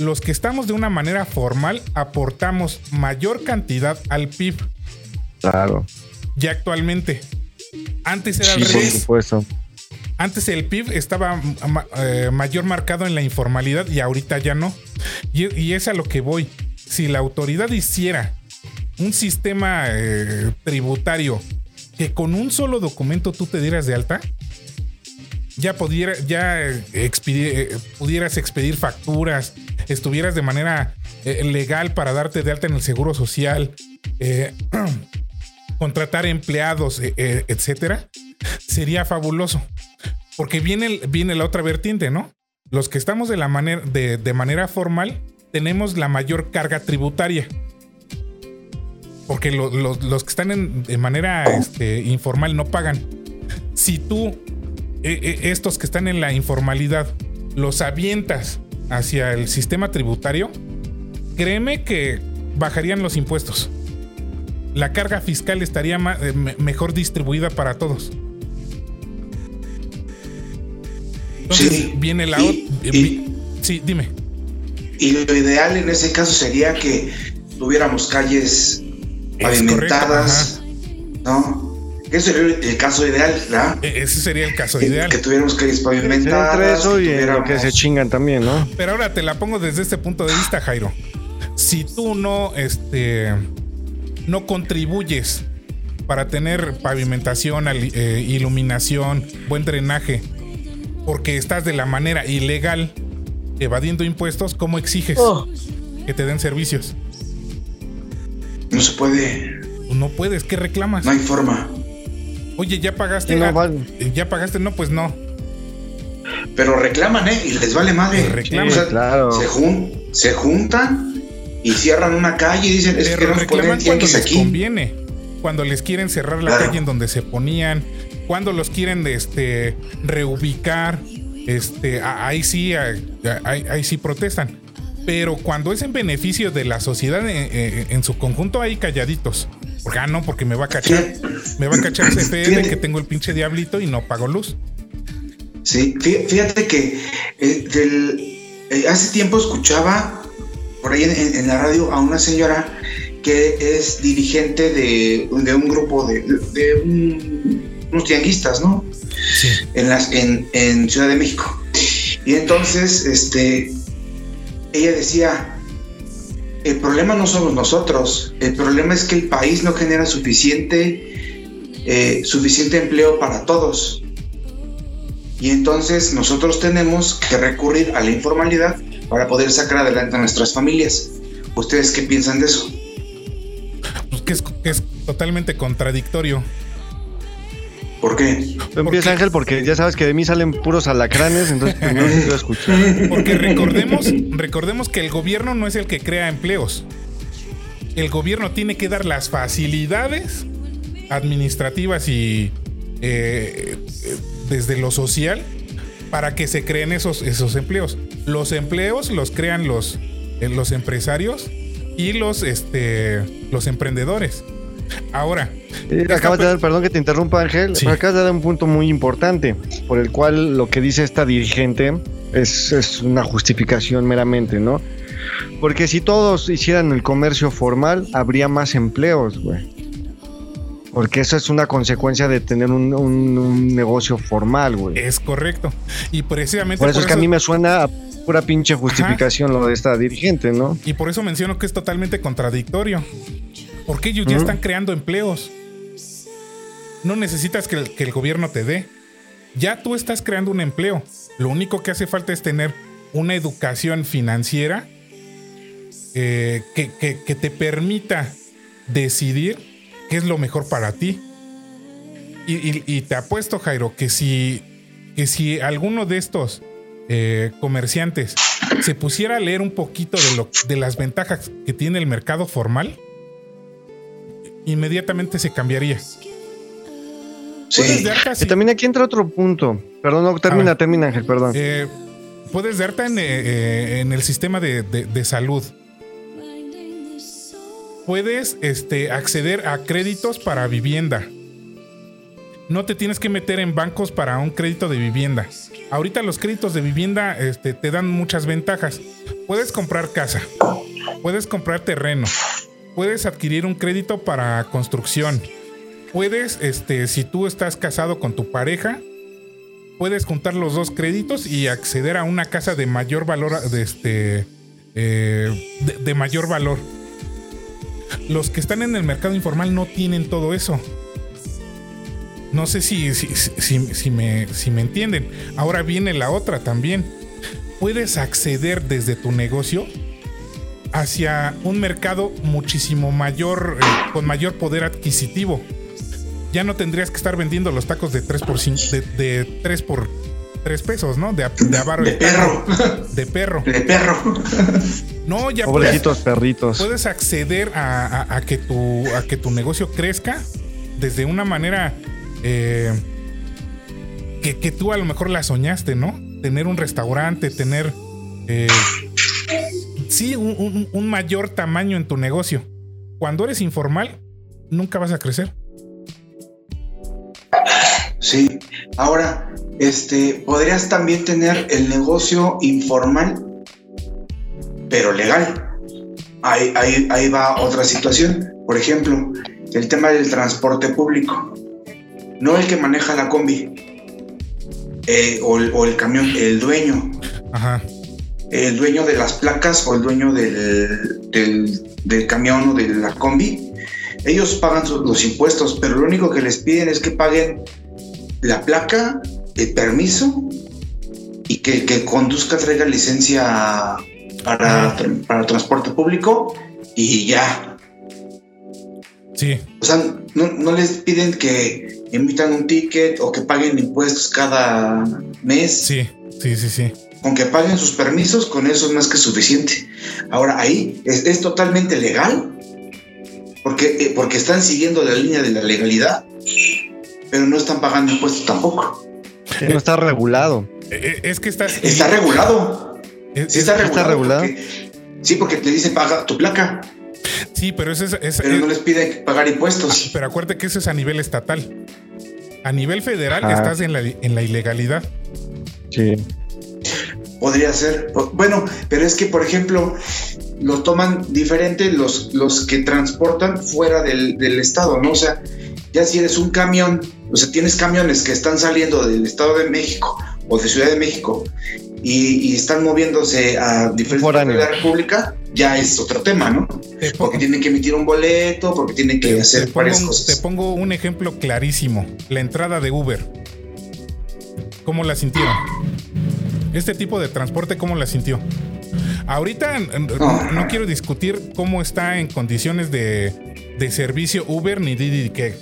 Speaker 1: los que estamos de una manera formal aportamos mayor cantidad al PIB.
Speaker 3: Claro.
Speaker 1: Ya actualmente. Antes era al
Speaker 3: Sí, por supuesto.
Speaker 1: Antes el PIB estaba eh, mayor marcado en la informalidad y ahorita ya no. Y, y es a lo que voy. Si la autoridad hiciera un sistema eh, tributario que con un solo documento tú te dieras de alta, ya, pudiera, ya eh, eh, pudieras expedir facturas, estuvieras de manera eh, legal para darte de alta en el seguro social, (clears throat) contratar empleados, eh, eh, etcétera, sería fabuloso. Porque viene, viene la otra vertiente, ¿no? Los que estamos de, la manera, de, de manera formal tenemos la mayor carga tributaria. Porque lo- lo- los que están en- de manera este, informal no pagan. Si tú, eh, eh, estos que están en la informalidad, los avientas hacia el sistema tributario, créeme que bajarían los impuestos. La carga fiscal estaría eh, me- mejor distribuida para todos. Entonces
Speaker 2: Sí.
Speaker 1: viene la
Speaker 2: Y-
Speaker 1: Sí, dime.
Speaker 2: Y lo ideal en ese caso sería que tuviéramos calles
Speaker 1: Es
Speaker 2: pavimentadas, ¿no? Ese sería el caso ideal, ¿verdad?
Speaker 1: E- Ese sería el caso
Speaker 2: Que,
Speaker 1: ideal.
Speaker 2: que tuviéramos calles pavimentadas.
Speaker 3: entre eso y
Speaker 2: tuviéramos-
Speaker 3: que se chingan también, ¿no?
Speaker 1: Pero ahora te la pongo desde este punto de vista, Jairo. Si tú no, este, no contribuyes para tener pavimentación, eh, iluminación, buen drenaje, porque estás de la manera ilegal evadiendo impuestos, ¿cómo exiges que te den servicios?
Speaker 2: No se puede,
Speaker 1: no puedes, ¿qué reclamas?
Speaker 2: no hay forma.
Speaker 1: Oye, ya pagaste,
Speaker 3: no, van-
Speaker 1: ya pagaste, no, pues no.
Speaker 2: Pero reclaman, ¿eh? Y les vale madre.
Speaker 1: Reclaman.
Speaker 2: O sea,
Speaker 3: Claro.
Speaker 2: se, jun- se juntan y cierran una calle y dicen, es que
Speaker 1: cuando
Speaker 2: tianguis
Speaker 1: les
Speaker 2: aquí.
Speaker 1: conviene. Cuando les quieren cerrar la
Speaker 2: Claro.
Speaker 1: calle en donde se ponían. Cuando los quieren este, reubicar. Este, ahí sí, ahí sí protestan. Pero cuando es en beneficio de la sociedad en, en- en su conjunto, ahí calladitos. Porque, ah, no, porque me va a cachar. Me va a cachar CFE de que tengo el pinche diablito y no pago luz.
Speaker 2: Sí, fí- fíjate que eh, del- eh, hace tiempo escuchaba por ahí en, en- en la radio a una señora que es dirigente de, de un grupo de, de un- unos tianguistas, ¿no?
Speaker 1: Sí.
Speaker 2: En, las, en, en Ciudad de México. Y entonces, este, ella decía, el problema no somos nosotros, el problema es que el país no genera suficiente, eh, suficiente empleo para todos. Y entonces nosotros tenemos que recurrir a la informalidad para poder sacar adelante a nuestras familias. ¿Ustedes qué piensan de eso?
Speaker 1: Pues que es, totalmente contradictorio.
Speaker 2: ¿Por qué?
Speaker 3: Tú empieza Ángel porque ya sabes que de mí salen puros alacranes, entonces no los quiero escuchar.
Speaker 1: Porque recordemos, recordemos que el gobierno no es el que crea empleos. El gobierno tiene que dar las facilidades administrativas y eh, eh, desde lo social para que se creen esos, esos empleos. Los empleos los crean los, eh, los empresarios y los, este, los emprendedores. Ahora,
Speaker 3: Eh, acabas de dar, perdón que te interrumpa Ángel,
Speaker 1: Sí.
Speaker 3: pero acabas de dar un punto muy importante, por el cual lo que dice esta dirigente es, es una justificación meramente, ¿no? Porque si todos hicieran el comercio formal, habría más empleos, güey. Porque eso es una consecuencia de tener un, un- un negocio formal, güey.
Speaker 1: es correcto. Y precisamente
Speaker 3: Por eso es que a mí me suena a pura pinche justificación lo de esta dirigente, ¿no?
Speaker 1: Y por eso menciono que es totalmente contradictorio. Porque ellos ya
Speaker 3: Ujú.
Speaker 1: están creando empleos. No necesitas que el, que el gobierno te dé. Ya tú estás creando un empleo. Lo único que hace falta es tener una educación financiera eh, que, que- que te permita decidir qué es lo mejor para ti. Y, y- y te apuesto, Jairo, que si, que si alguno de estos eh, comerciantes se pusiera a leer un poquito de, lo, de las ventajas que tiene el mercado formal, inmediatamente se cambiaría.
Speaker 2: Sí.
Speaker 3: Y también aquí entra otro punto. Perdón, no, termina,
Speaker 1: ver.
Speaker 3: termina Ángel, perdón.
Speaker 1: eh, puedes darte en, eh, eh, en el sistema de, de- de salud. Puedes este, acceder a créditos para vivienda. no te tienes que meter en bancos para un crédito de vivienda. Ahorita los créditos de vivienda este, te dan muchas ventajas. Puedes comprar casa, puedes comprar terreno, puedes adquirir un crédito para construcción, puedes, este, si tú estás casado con tu pareja, puedes juntar los dos créditos y acceder a una casa de mayor valor, de este, eh, de, mayor valor. Los que están en el mercado informal no tienen todo eso. No sé si, si- si me, si me entienden. Ahora viene la otra también. Puedes acceder desde tu negocio hacia un mercado muchísimo mayor, eh, con mayor poder adquisitivo. Ya no tendrías que estar vendiendo los tacos de 3 por 5, de, de 3 por 3 pesos, ¿no? De, de avaro
Speaker 2: De perro.
Speaker 1: De perro.
Speaker 2: De perro.
Speaker 1: No, ya puedes,
Speaker 3: Pobrecitos perritos.
Speaker 1: puedes acceder a, a- a que tu, a que tu negocio crezca desde una manera eh, que, que tú a lo mejor la soñaste, ¿no? Tener un restaurante, tener eh, sí, un, un- un mayor tamaño en tu negocio. Cuando eres informal, nunca vas a crecer.
Speaker 2: Sí. Ahora, este, podrías también tener el negocio informal, pero legal. Ahí, ahí, ahí va otra situación. Por ejemplo, el tema del transporte público. No el que maneja la combi eh, o, o el camión, el dueño.
Speaker 1: Ajá.
Speaker 2: El dueño de las placas o el dueño del, del, del camión o de la combi. Ellos pagan sus- los impuestos, pero lo único que les piden es que paguen la placa, el permiso y que el que conduzca traiga licencia para, para transporte público y ya.
Speaker 1: Sí.
Speaker 2: O sea, no, no les piden que emitan un ticket o que paguen impuestos cada mes.
Speaker 1: Sí, sí, sí, sí.
Speaker 2: Con que paguen sus permisos, con eso es más que suficiente. Ahora, ahí es, es totalmente legal, porque, eh, porque están siguiendo la línea de la legalidad, pero no están pagando impuestos tampoco.
Speaker 3: No está regulado.
Speaker 1: Eh, eh, Es que estás.
Speaker 2: Está regulado. Sí está
Speaker 1: es-
Speaker 2: regulado.
Speaker 3: regulado?
Speaker 2: porque- sí, porque te dicen paga tu placa,
Speaker 1: sí, pero eso es, es-
Speaker 2: pero no les piden pagar impuestos.
Speaker 1: Pero acuérdate que eso es a nivel estatal. A nivel federal
Speaker 3: Ajá.
Speaker 1: estás en la, en la ilegalidad.
Speaker 3: Sí.
Speaker 2: Podría ser. Bueno, pero es que, por ejemplo, lo toman diferente los, los que transportan fuera del, del estado, ¿no? O sea, ya si eres un camión, o sea, tienes camiones que están saliendo del Estado de México o de Ciudad de México y, y están moviéndose a diferentes partes de la República, ya es otro tema, ¿no?
Speaker 1: Te,
Speaker 2: Porque tienen que emitir un boleto, porque tienen que
Speaker 1: te-
Speaker 2: hacer
Speaker 1: te pongo,
Speaker 2: varias
Speaker 1: un- te
Speaker 2: cosas.
Speaker 1: pongo un ejemplo clarísimo. La entrada de Uber. ¿Cómo la sintieron? Este tipo de transporte, ¿cómo la sintió? Ahorita
Speaker 2: No.
Speaker 1: quiero discutir cómo está en condiciones de, de servicio Uber ni Didi, que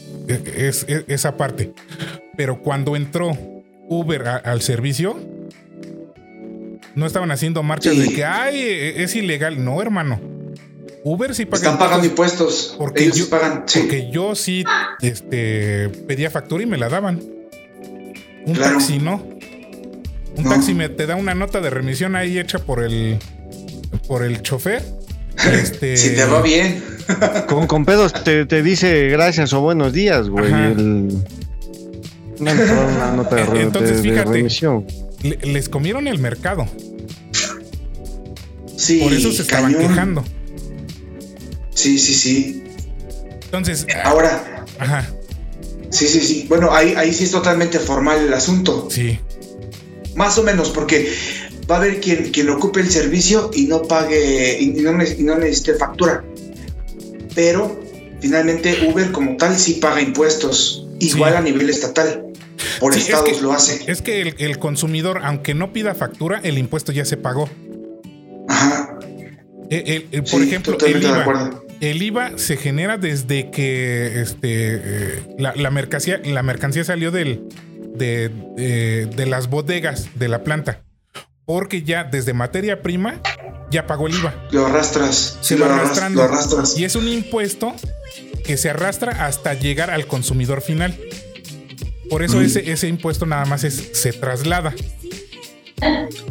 Speaker 1: es, es- esa parte. Pero cuando entró Uber a- al servicio, no estaban haciendo marchas
Speaker 2: Sí.
Speaker 1: de que ay, e- es ilegal. No, hermano. Uber sí paga
Speaker 2: Están pagando
Speaker 1: impuestos porque
Speaker 2: Ellos
Speaker 1: yo-
Speaker 2: pagan. Sí.
Speaker 1: porque yo sí este, pedía factura y me la daban. Un
Speaker 2: Claro.
Speaker 1: taxi no. Un
Speaker 2: No.
Speaker 1: taxi me te da una nota de remisión ahí hecha por el por el chofer. (laughs) Este,
Speaker 2: Si te va bien. (laughs)
Speaker 3: Con, con pedos te, te dice gracias o buenos días, güey. El- Una, una nota de, re-
Speaker 1: Entonces,
Speaker 3: de- de
Speaker 1: fíjate.
Speaker 3: remisión.
Speaker 1: le- les comieron el mercado.
Speaker 2: Sí,
Speaker 1: Por eso se estaban
Speaker 2: cañón.
Speaker 1: quejando.
Speaker 2: Sí, sí, sí.
Speaker 1: Entonces,
Speaker 2: Ahora,
Speaker 1: ajá,
Speaker 2: sí, sí, sí. Bueno, ahí, ahí sí es totalmente formal el asunto.
Speaker 1: sí.
Speaker 2: Más o menos, porque va a haber quien, quien ocupe el servicio y no pague y no, y no necesite factura. Pero finalmente Uber como tal sí paga impuestos, igual
Speaker 1: Sí.
Speaker 2: a nivel estatal. Por
Speaker 1: Sí, es
Speaker 2: estados
Speaker 1: que-
Speaker 2: lo hace.
Speaker 1: Es que el, el consumidor, aunque no pida factura, el impuesto ya se pagó.
Speaker 2: Ajá.
Speaker 1: El- el- el- por
Speaker 2: sí,
Speaker 1: ejemplo, el IVA. El IVA se genera desde que este, eh, la, la mercancía, la mercancía salió del, de, de- de las bodegas de la planta. Porque ya desde materia prima ya pagó el IVA.
Speaker 2: Lo arrastras.
Speaker 1: Se
Speaker 2: sí, lo, arrastras.
Speaker 1: Y es un impuesto que se arrastra hasta llegar al consumidor final. Por eso
Speaker 2: Mm.
Speaker 1: ese, ese impuesto nada más es, se traslada.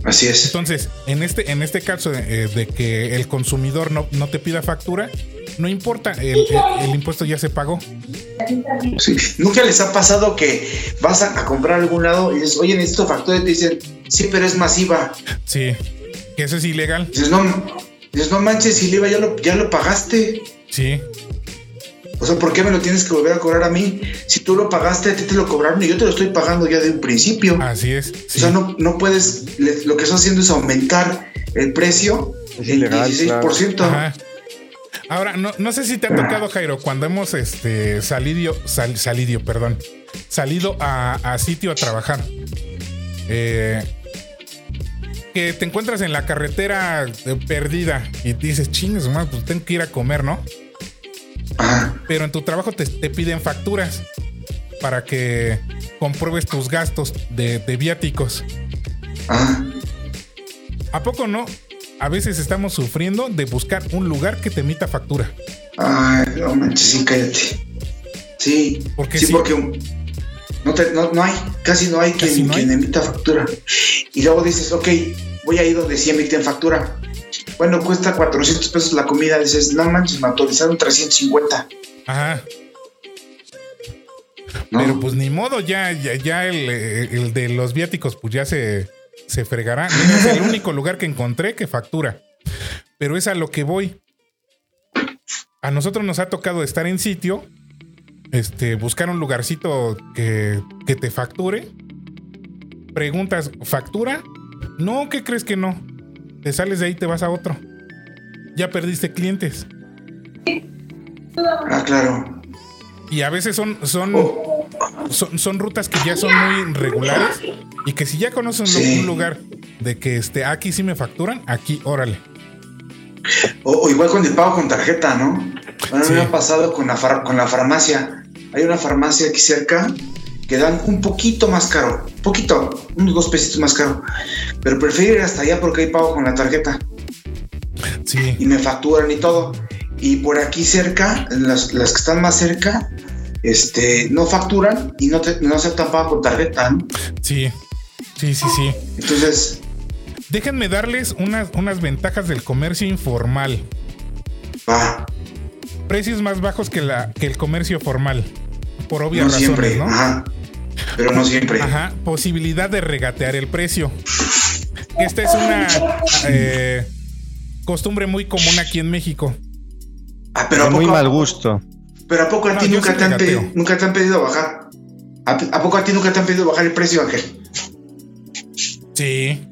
Speaker 2: Así es.
Speaker 1: Entonces, en este, en este caso eh, de que el consumidor no, no te pida factura, no importa, el, el- el impuesto ya se pagó.
Speaker 2: Sí. ¿Nunca les ha pasado que vas a, a comprar a algún lado y dices, oye, necesito factura y te dicen, sí, pero es masiva?
Speaker 1: Sí, que eso es ilegal.
Speaker 2: Dices, no, dices, no manches, si el IVA ya lo, ya lo pagaste.
Speaker 1: Sí,
Speaker 2: O sea, ¿por qué me lo tienes que volver a cobrar a mí? Si tú lo pagaste, a ti te lo cobraron y yo te lo estoy pagando ya de un principio.
Speaker 1: así es.
Speaker 2: O sea, no, no puedes, le- lo que estás haciendo es aumentar el precio
Speaker 3: Es
Speaker 2: en
Speaker 3: ilegal,
Speaker 2: 16%.
Speaker 1: Ajá. Ahora, no, no sé si te ha tocado, Jairo, cuando hemos este, salido, sal- salido, perdón, salido a, a sitio a trabajar. Eh, que te encuentras en la carretera eh, perdida y dices, chingues, man, pues tengo que ir a comer, ¿no? Pero en tu trabajo te, te piden facturas para que compruebes tus gastos de, de viáticos. ¿A poco no? A veces estamos sufriendo de buscar un lugar que te emita factura.
Speaker 2: Ay, no manches, sí, cállate. Sí,
Speaker 1: ¿Por qué
Speaker 2: sí,
Speaker 1: sí?
Speaker 2: porque no, te- no, no hay, casi no hay
Speaker 1: Casi
Speaker 2: quien,
Speaker 1: no hay.
Speaker 2: quien emita factura. Y luego dices, ok, voy a ir donde sí emiten factura. Bueno, cuesta 400 pesos la comida. Dices, no manches, me autorizaron 350.
Speaker 1: Ajá.
Speaker 2: ¿no?
Speaker 1: Pero pues ni modo, ya, ya, ya el, el de los viáticos, pues ya se, se fregará. Mira, Es el único lugar que encontré que factura. Pero es a lo que voy. A nosotros nos ha tocado estar en sitio, este, buscar un lugarcito que, que te facture. Preguntas, ¿factura? No, ¿qué crees que no? Te sales de ahí, te vas a otro. Ya perdiste clientes.
Speaker 2: Ah, claro.
Speaker 1: Y a veces son, son, son, son rutas que ya son muy regulares y que si ya conocen
Speaker 2: Sí.
Speaker 1: un lugar de que este, aquí sí me facturan, aquí órale.
Speaker 2: o, o igual con el pago con tarjeta, ¿no? Mí
Speaker 1: Sí.
Speaker 2: me ha pasado con la, far- con la farmacia. Hay una farmacia aquí cerca que dan un poquito más caro. Poquito, unos dos pesitos más caro. Pero prefiero ir hasta allá porque hay pago con la tarjeta.
Speaker 1: Sí,
Speaker 2: y me facturan y todo. Y por aquí cerca, las, las que están más cerca, este, no facturan y no, te, no aceptan pago con tarjeta. ¿no?
Speaker 1: sí, sí, sí, sí.
Speaker 2: Entonces,
Speaker 1: Déjenme darles unas, unas ventajas del comercio informal.
Speaker 2: va,
Speaker 1: Precios más bajos que, la, que el comercio formal. Por obvias
Speaker 2: no
Speaker 1: razones,
Speaker 2: siempre,
Speaker 1: ¿no?
Speaker 2: ajá. Pero no siempre.
Speaker 1: Ajá, posibilidad de regatear el precio. Esta es una eh, costumbre muy común aquí en México.
Speaker 2: Ah, pero a
Speaker 3: muy
Speaker 2: poco,
Speaker 3: mal gusto.
Speaker 2: pero a poco a
Speaker 1: No,
Speaker 2: ti nunca te, han pedido, nunca te han pedido bajar. ¿A, a poco a ti nunca te han pedido bajar el precio, Ángel?
Speaker 1: Sí,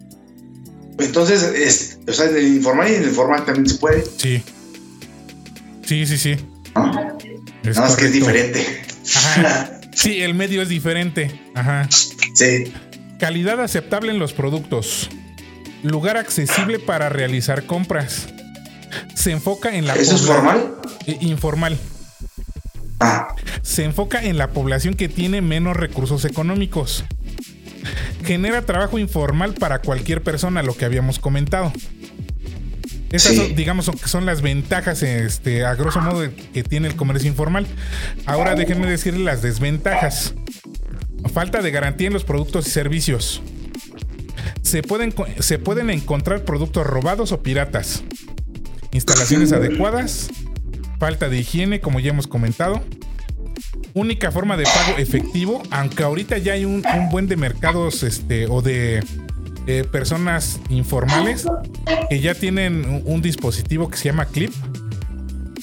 Speaker 2: Entonces, es, o sea, en el informal y en el formal también se puede.
Speaker 1: sí. Sí, sí, sí.
Speaker 2: ¿no?
Speaker 1: Es
Speaker 2: Nada más que es diferente.
Speaker 1: Ajá. (laughs) Sí, el medio es diferente. Ajá.
Speaker 2: Sí.
Speaker 1: Calidad aceptable en los productos. Lugar accesible para realizar compras. Se enfoca en la
Speaker 2: ¿Eso es formal?
Speaker 1: Eh, Informal.
Speaker 2: Ah,
Speaker 1: Se enfoca en la población que tiene menos recursos económicos. Genera trabajo informal para cualquier persona, lo que habíamos comentado. Esas
Speaker 2: Sí.
Speaker 1: son, digamos, son, son las ventajas, este, a grosso modo, que tiene el comercio informal. Ahora déjenme decirles las desventajas. Falta de garantía en los productos y servicios. Se pueden, se pueden encontrar productos robados o piratas. Instalaciones adecuadas. Falta de higiene, como ya hemos comentado. Única forma de pago efectivo, aunque ahorita ya hay un, un buen de mercados este, o de eh, personas informales que ya tienen un, un dispositivo que se llama Clip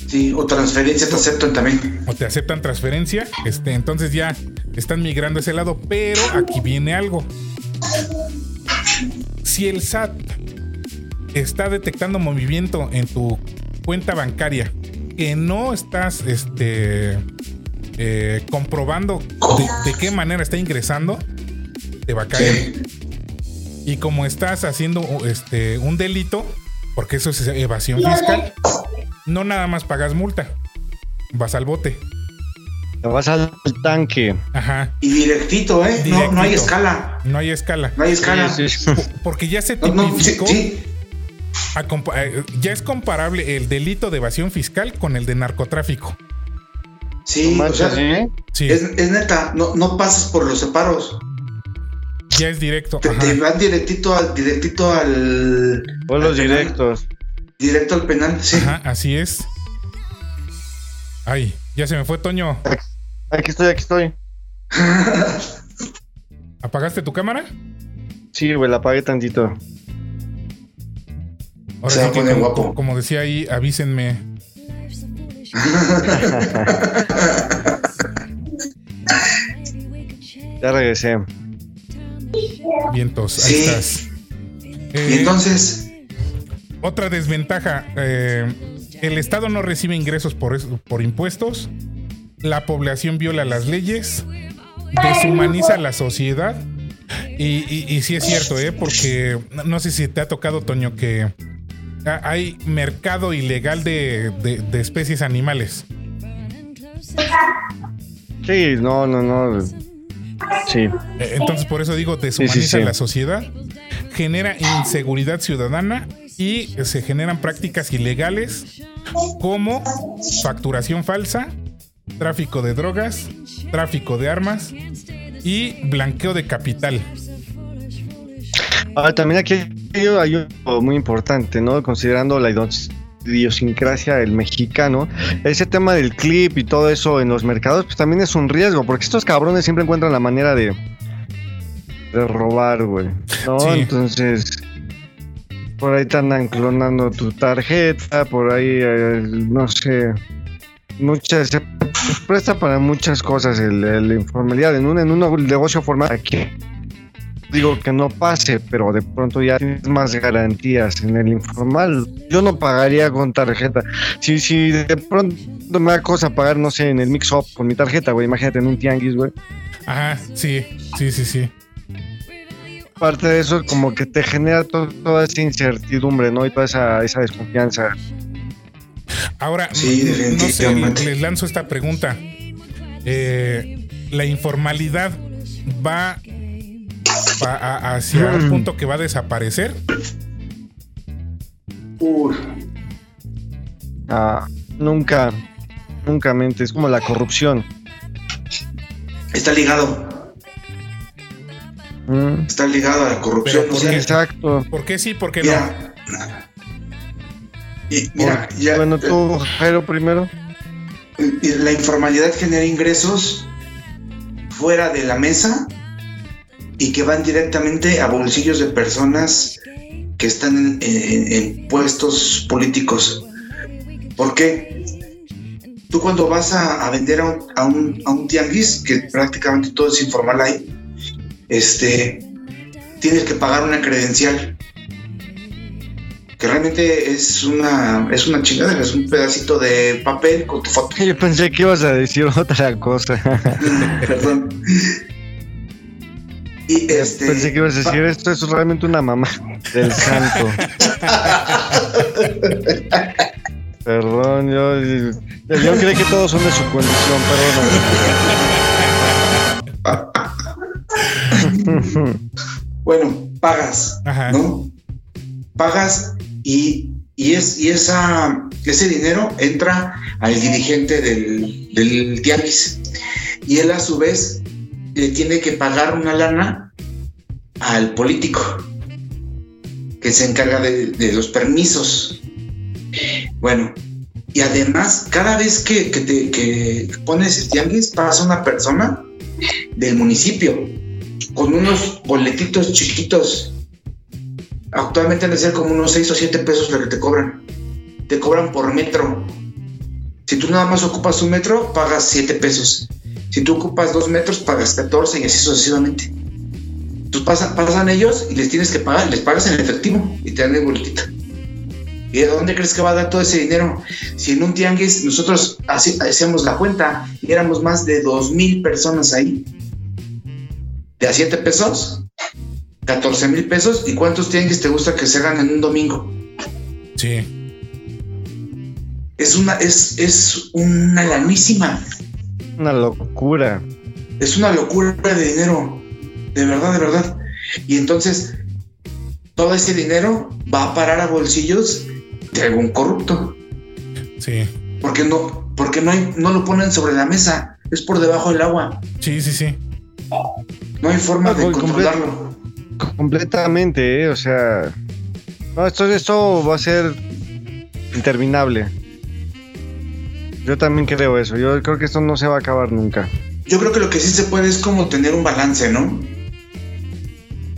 Speaker 2: sí, o transferencia te aceptan también.
Speaker 1: o te aceptan transferencia. Este, entonces ya están migrando a ese lado, pero aquí viene algo. Si el SAT está detectando movimiento en tu cuenta bancaria que no estás este, eh, comprobando de, de qué manera está ingresando, te va a caer.
Speaker 2: Sí.
Speaker 1: Y como estás haciendo este, un delito, porque eso es evasión fiscal, no nada más pagas multa, vas al bote.
Speaker 3: Te vas al tanque.
Speaker 1: Ajá,
Speaker 2: Y directito, ¿eh? No, no hay escala.
Speaker 1: no hay escala.
Speaker 2: No hay escala.
Speaker 3: Sí, sí.
Speaker 1: Porque ya se
Speaker 2: No, no, sí,
Speaker 1: tipificó,
Speaker 2: sí.
Speaker 1: a compa- eh, ya es comparable el delito de evasión fiscal con el de narcotráfico.
Speaker 2: Sí,
Speaker 3: No
Speaker 2: o sea,
Speaker 3: ¿eh?
Speaker 1: Sí,
Speaker 2: es, es neta, no, no pasas por los separos.
Speaker 1: Ya es directo.
Speaker 2: Te, van directito al, directito al.
Speaker 3: Vuelos
Speaker 2: al penal.
Speaker 3: directos.
Speaker 2: Directo al penal, sí.
Speaker 1: Ajá, así es. Ay, ya se me fue Toño.
Speaker 3: Aquí estoy, aquí estoy. (laughs)
Speaker 1: ¿Apagaste tu cámara?
Speaker 3: Sí, güey, la apagué tantito.
Speaker 1: Ahora
Speaker 2: Se va
Speaker 1: sí
Speaker 2: a
Speaker 1: que
Speaker 2: poner
Speaker 1: como,
Speaker 2: guapo.
Speaker 1: como decía ahí, avísenme.
Speaker 3: Ya regresé.
Speaker 1: Vientos, ahí
Speaker 2: Sí.
Speaker 1: estás. Eh,
Speaker 2: Y entonces,
Speaker 1: Otra desventaja, eh, el Estado no recibe ingresos por, eso- por impuestos, la población viola las leyes, deshumaniza la sociedad. Y, y, y sí es cierto, ¿eh? porque no- sé si te ha tocado, Toño, que hay mercado ilegal de, de- de especies animales.
Speaker 3: Sí, no, no, no. Sí.
Speaker 1: Eh, Entonces, por eso digo, deshumaniza
Speaker 3: sí.
Speaker 1: la sociedad, genera inseguridad ciudadana y se generan prácticas ilegales como facturación falsa, tráfico de drogas, tráfico de armas y blanqueo de capital.
Speaker 3: Ahora, también aquí hay algo muy importante, ¿no? Considerando la idios- idiosincrasia del mexicano, ese tema del clip y todo eso en los mercados, pues también es un riesgo, porque estos cabrones siempre encuentran la manera de, de robar, güey. ¿No?
Speaker 1: Sí.
Speaker 3: Entonces, por ahí te andan clonando tu tarjeta, por ahí, eh, no sé, muchas, se presta para muchas cosas la informalidad. En un, en un negocio formal, aquí digo que no pase, pero de pronto ya tienes más garantías en el informal. Yo no pagaría con tarjeta. Si, si de pronto me da cosa pagar, no sé, en el mix-up con mi tarjeta, güey, imagínate en un tianguis, güey.
Speaker 1: Ajá, sí, sí, sí, sí.
Speaker 3: Parte de eso como que te genera to- toda esa incertidumbre, ¿no? Y toda esa, esa desconfianza.
Speaker 1: Ahora,
Speaker 2: Sí,
Speaker 1: no sé,
Speaker 2: definitivamente.
Speaker 1: les lanzo esta pregunta. Eh, ¿La informalidad va, va a- hacia un punto que va a desaparecer?
Speaker 2: uy,
Speaker 3: Ah, nunca, nunca mente, es como la corrupción.
Speaker 2: está ligado.
Speaker 3: Mm,
Speaker 2: Está ligado a la corrupción.
Speaker 1: Pero
Speaker 2: o
Speaker 1: ¿por
Speaker 2: sea,
Speaker 1: qué?
Speaker 3: Exacto.
Speaker 1: ¿Por qué sí? ¿Por qué no?
Speaker 2: Y mira,
Speaker 3: Por-
Speaker 2: ya,
Speaker 3: bueno, tú, Jairo, primero.
Speaker 2: la informalidad genera ingresos fuera de la mesa y que van directamente a bolsillos de personas que están en, en- en puestos políticos. ¿Por qué? Tú cuando vas a, a vender a un, a, un, a un tianguis, que prácticamente todo es informal ahí, este, tienes que pagar una credencial. Que realmente es una, es una chingadera, es un pedacito de papel con tu foto. (laughs)
Speaker 3: Yo pensé que ibas a decir otra cosa. (laughs)
Speaker 2: Perdón. Y este.
Speaker 3: Pensé que ibas a decir esto es realmente una mamá del santo. (laughs) Perdón, yo, yo creí que todos son de su condición, perdón.
Speaker 2: Bueno, pagas,
Speaker 1: Ajá.
Speaker 2: ¿no? Pagas y, y, es, y esa, ese dinero entra al dirigente del, del tianguis. Y él a su vez le tiene que pagar una lana al político que se encarga de, los permisos. Bueno, y además, cada vez que, que te pones el tianguis, pasa una persona del municipio con unos boletitos chiquitos. Actualmente han de ser como unos 6 o 7 pesos lo que te cobran. Te cobran por metro. Si tú nada más ocupas un metro, pagas 7 pesos. Si tú ocupas 2 metros, pagas 14 y así sucesivamente. Entonces pasan, pasan ellos y les tienes que pagar, les pagas en efectivo y te dan el boletito. ¿Y de dónde crees que va a dar todo ese dinero? Si en un tianguis nosotros hacíamos la cuenta y éramos más de 2 mil personas ahí, de a 7 pesos, 14 mil pesos, ¿y cuántos tianguis te gusta que se hagan en un domingo?
Speaker 1: Sí.
Speaker 2: Es una, es, es una lanísima,
Speaker 3: Una locura.
Speaker 2: es una locura de dinero, de verdad, de verdad. Y entonces, todo ese dinero va a parar a bolsillos de algún corrupto.
Speaker 1: Sí.
Speaker 2: Porque no, porque no, hay, no lo ponen sobre la mesa, es por debajo del agua.
Speaker 1: Sí, sí, sí.
Speaker 2: No hay forma de
Speaker 3: con-
Speaker 2: controlarlo.
Speaker 3: Completamente, ¿eh? o sea, no, esto, esto va a ser interminable. Yo también creo eso. Yo creo que esto no se va a acabar nunca.
Speaker 2: Yo creo que lo que sí se puede es como tener un balance, ¿no?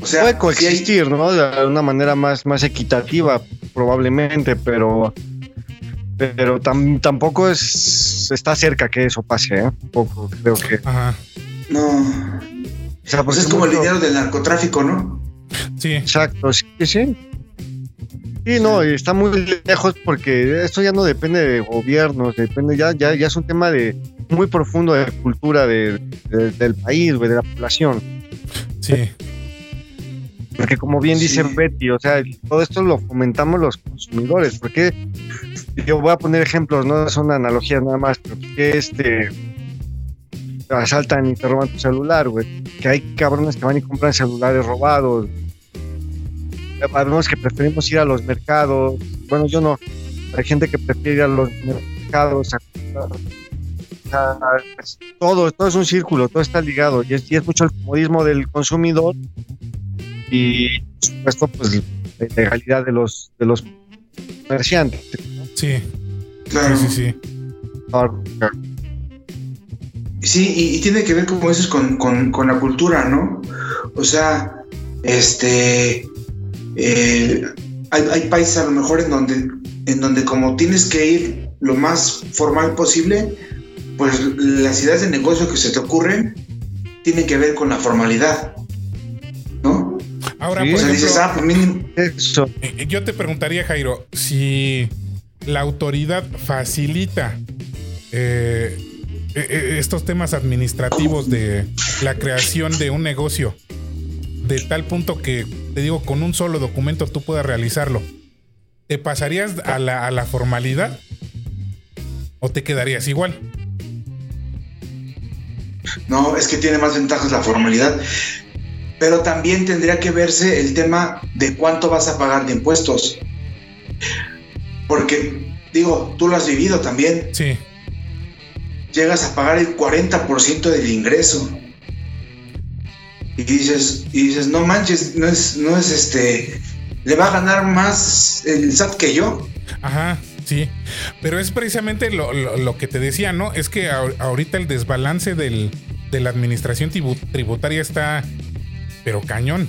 Speaker 3: O sea, puede coexistir, ¿no? De una manera más, más equitativa, probablemente, pero pero tampoco es está cerca que eso pase, ¿eh? Poco, creo que.
Speaker 2: Ajá. No. O sea, pues es como el dinero del narcotráfico, ¿no?
Speaker 1: Sí.
Speaker 3: Exacto, sí, sí. Sí, no, está muy lejos porque esto ya no depende de gobiernos, depende ya, ya, ya es un tema de muy profundo de cultura de, del país, de la población.
Speaker 1: Sí.
Speaker 3: Porque como bien dice Betty, o sea, todo esto lo fomentamos los consumidores, porque yo voy a poner ejemplos, no son analogías nada más, pero que este asaltan y te roban tu celular, güey. Que hay cabrones que van y compran celulares robados. Sabemos que preferimos ir a los mercados. Bueno, yo no. Hay gente que prefiere ir a los mercados. todo, todo es un círculo, todo está ligado. Y es, y es mucho el comodismo del consumidor y por supuesto pues la ilegalidad de los de los comerciantes
Speaker 1: sí claro sí sí
Speaker 2: sí, y, tiene que ver como dices con, con, la cultura no o sea este eh, hay, hay, países a lo mejor en donde en donde como tienes que ir lo más formal posible pues las ideas de negocio que se te ocurren tienen que ver con la formalidad ¿no?
Speaker 1: Ahora, por ejemplo, ah, pues eh, yo te preguntaría, Jairo, si la autoridad facilita eh, eh, estos temas administrativos de la creación de un negocio, de tal punto que, te digo, con un solo documento tú puedas realizarlo, ¿te pasarías a la, a la formalidad? ¿O te quedarías igual?
Speaker 2: No, es que tiene más ventajas la formalidad pero también tendría que verse el tema de cuánto vas a pagar de impuestos. Porque, digo, tú lo has vivido también.
Speaker 1: Sí.
Speaker 2: Llegas a pagar el 40% del ingreso. Y dices, y dices, no manches, no es, no es este, le va a ganar más el SAT que yo.
Speaker 1: Ajá, sí. Pero es precisamente lo, que te decía, ¿no? Es que ahorita el desbalance del, de la administración tributaria está pero cañón.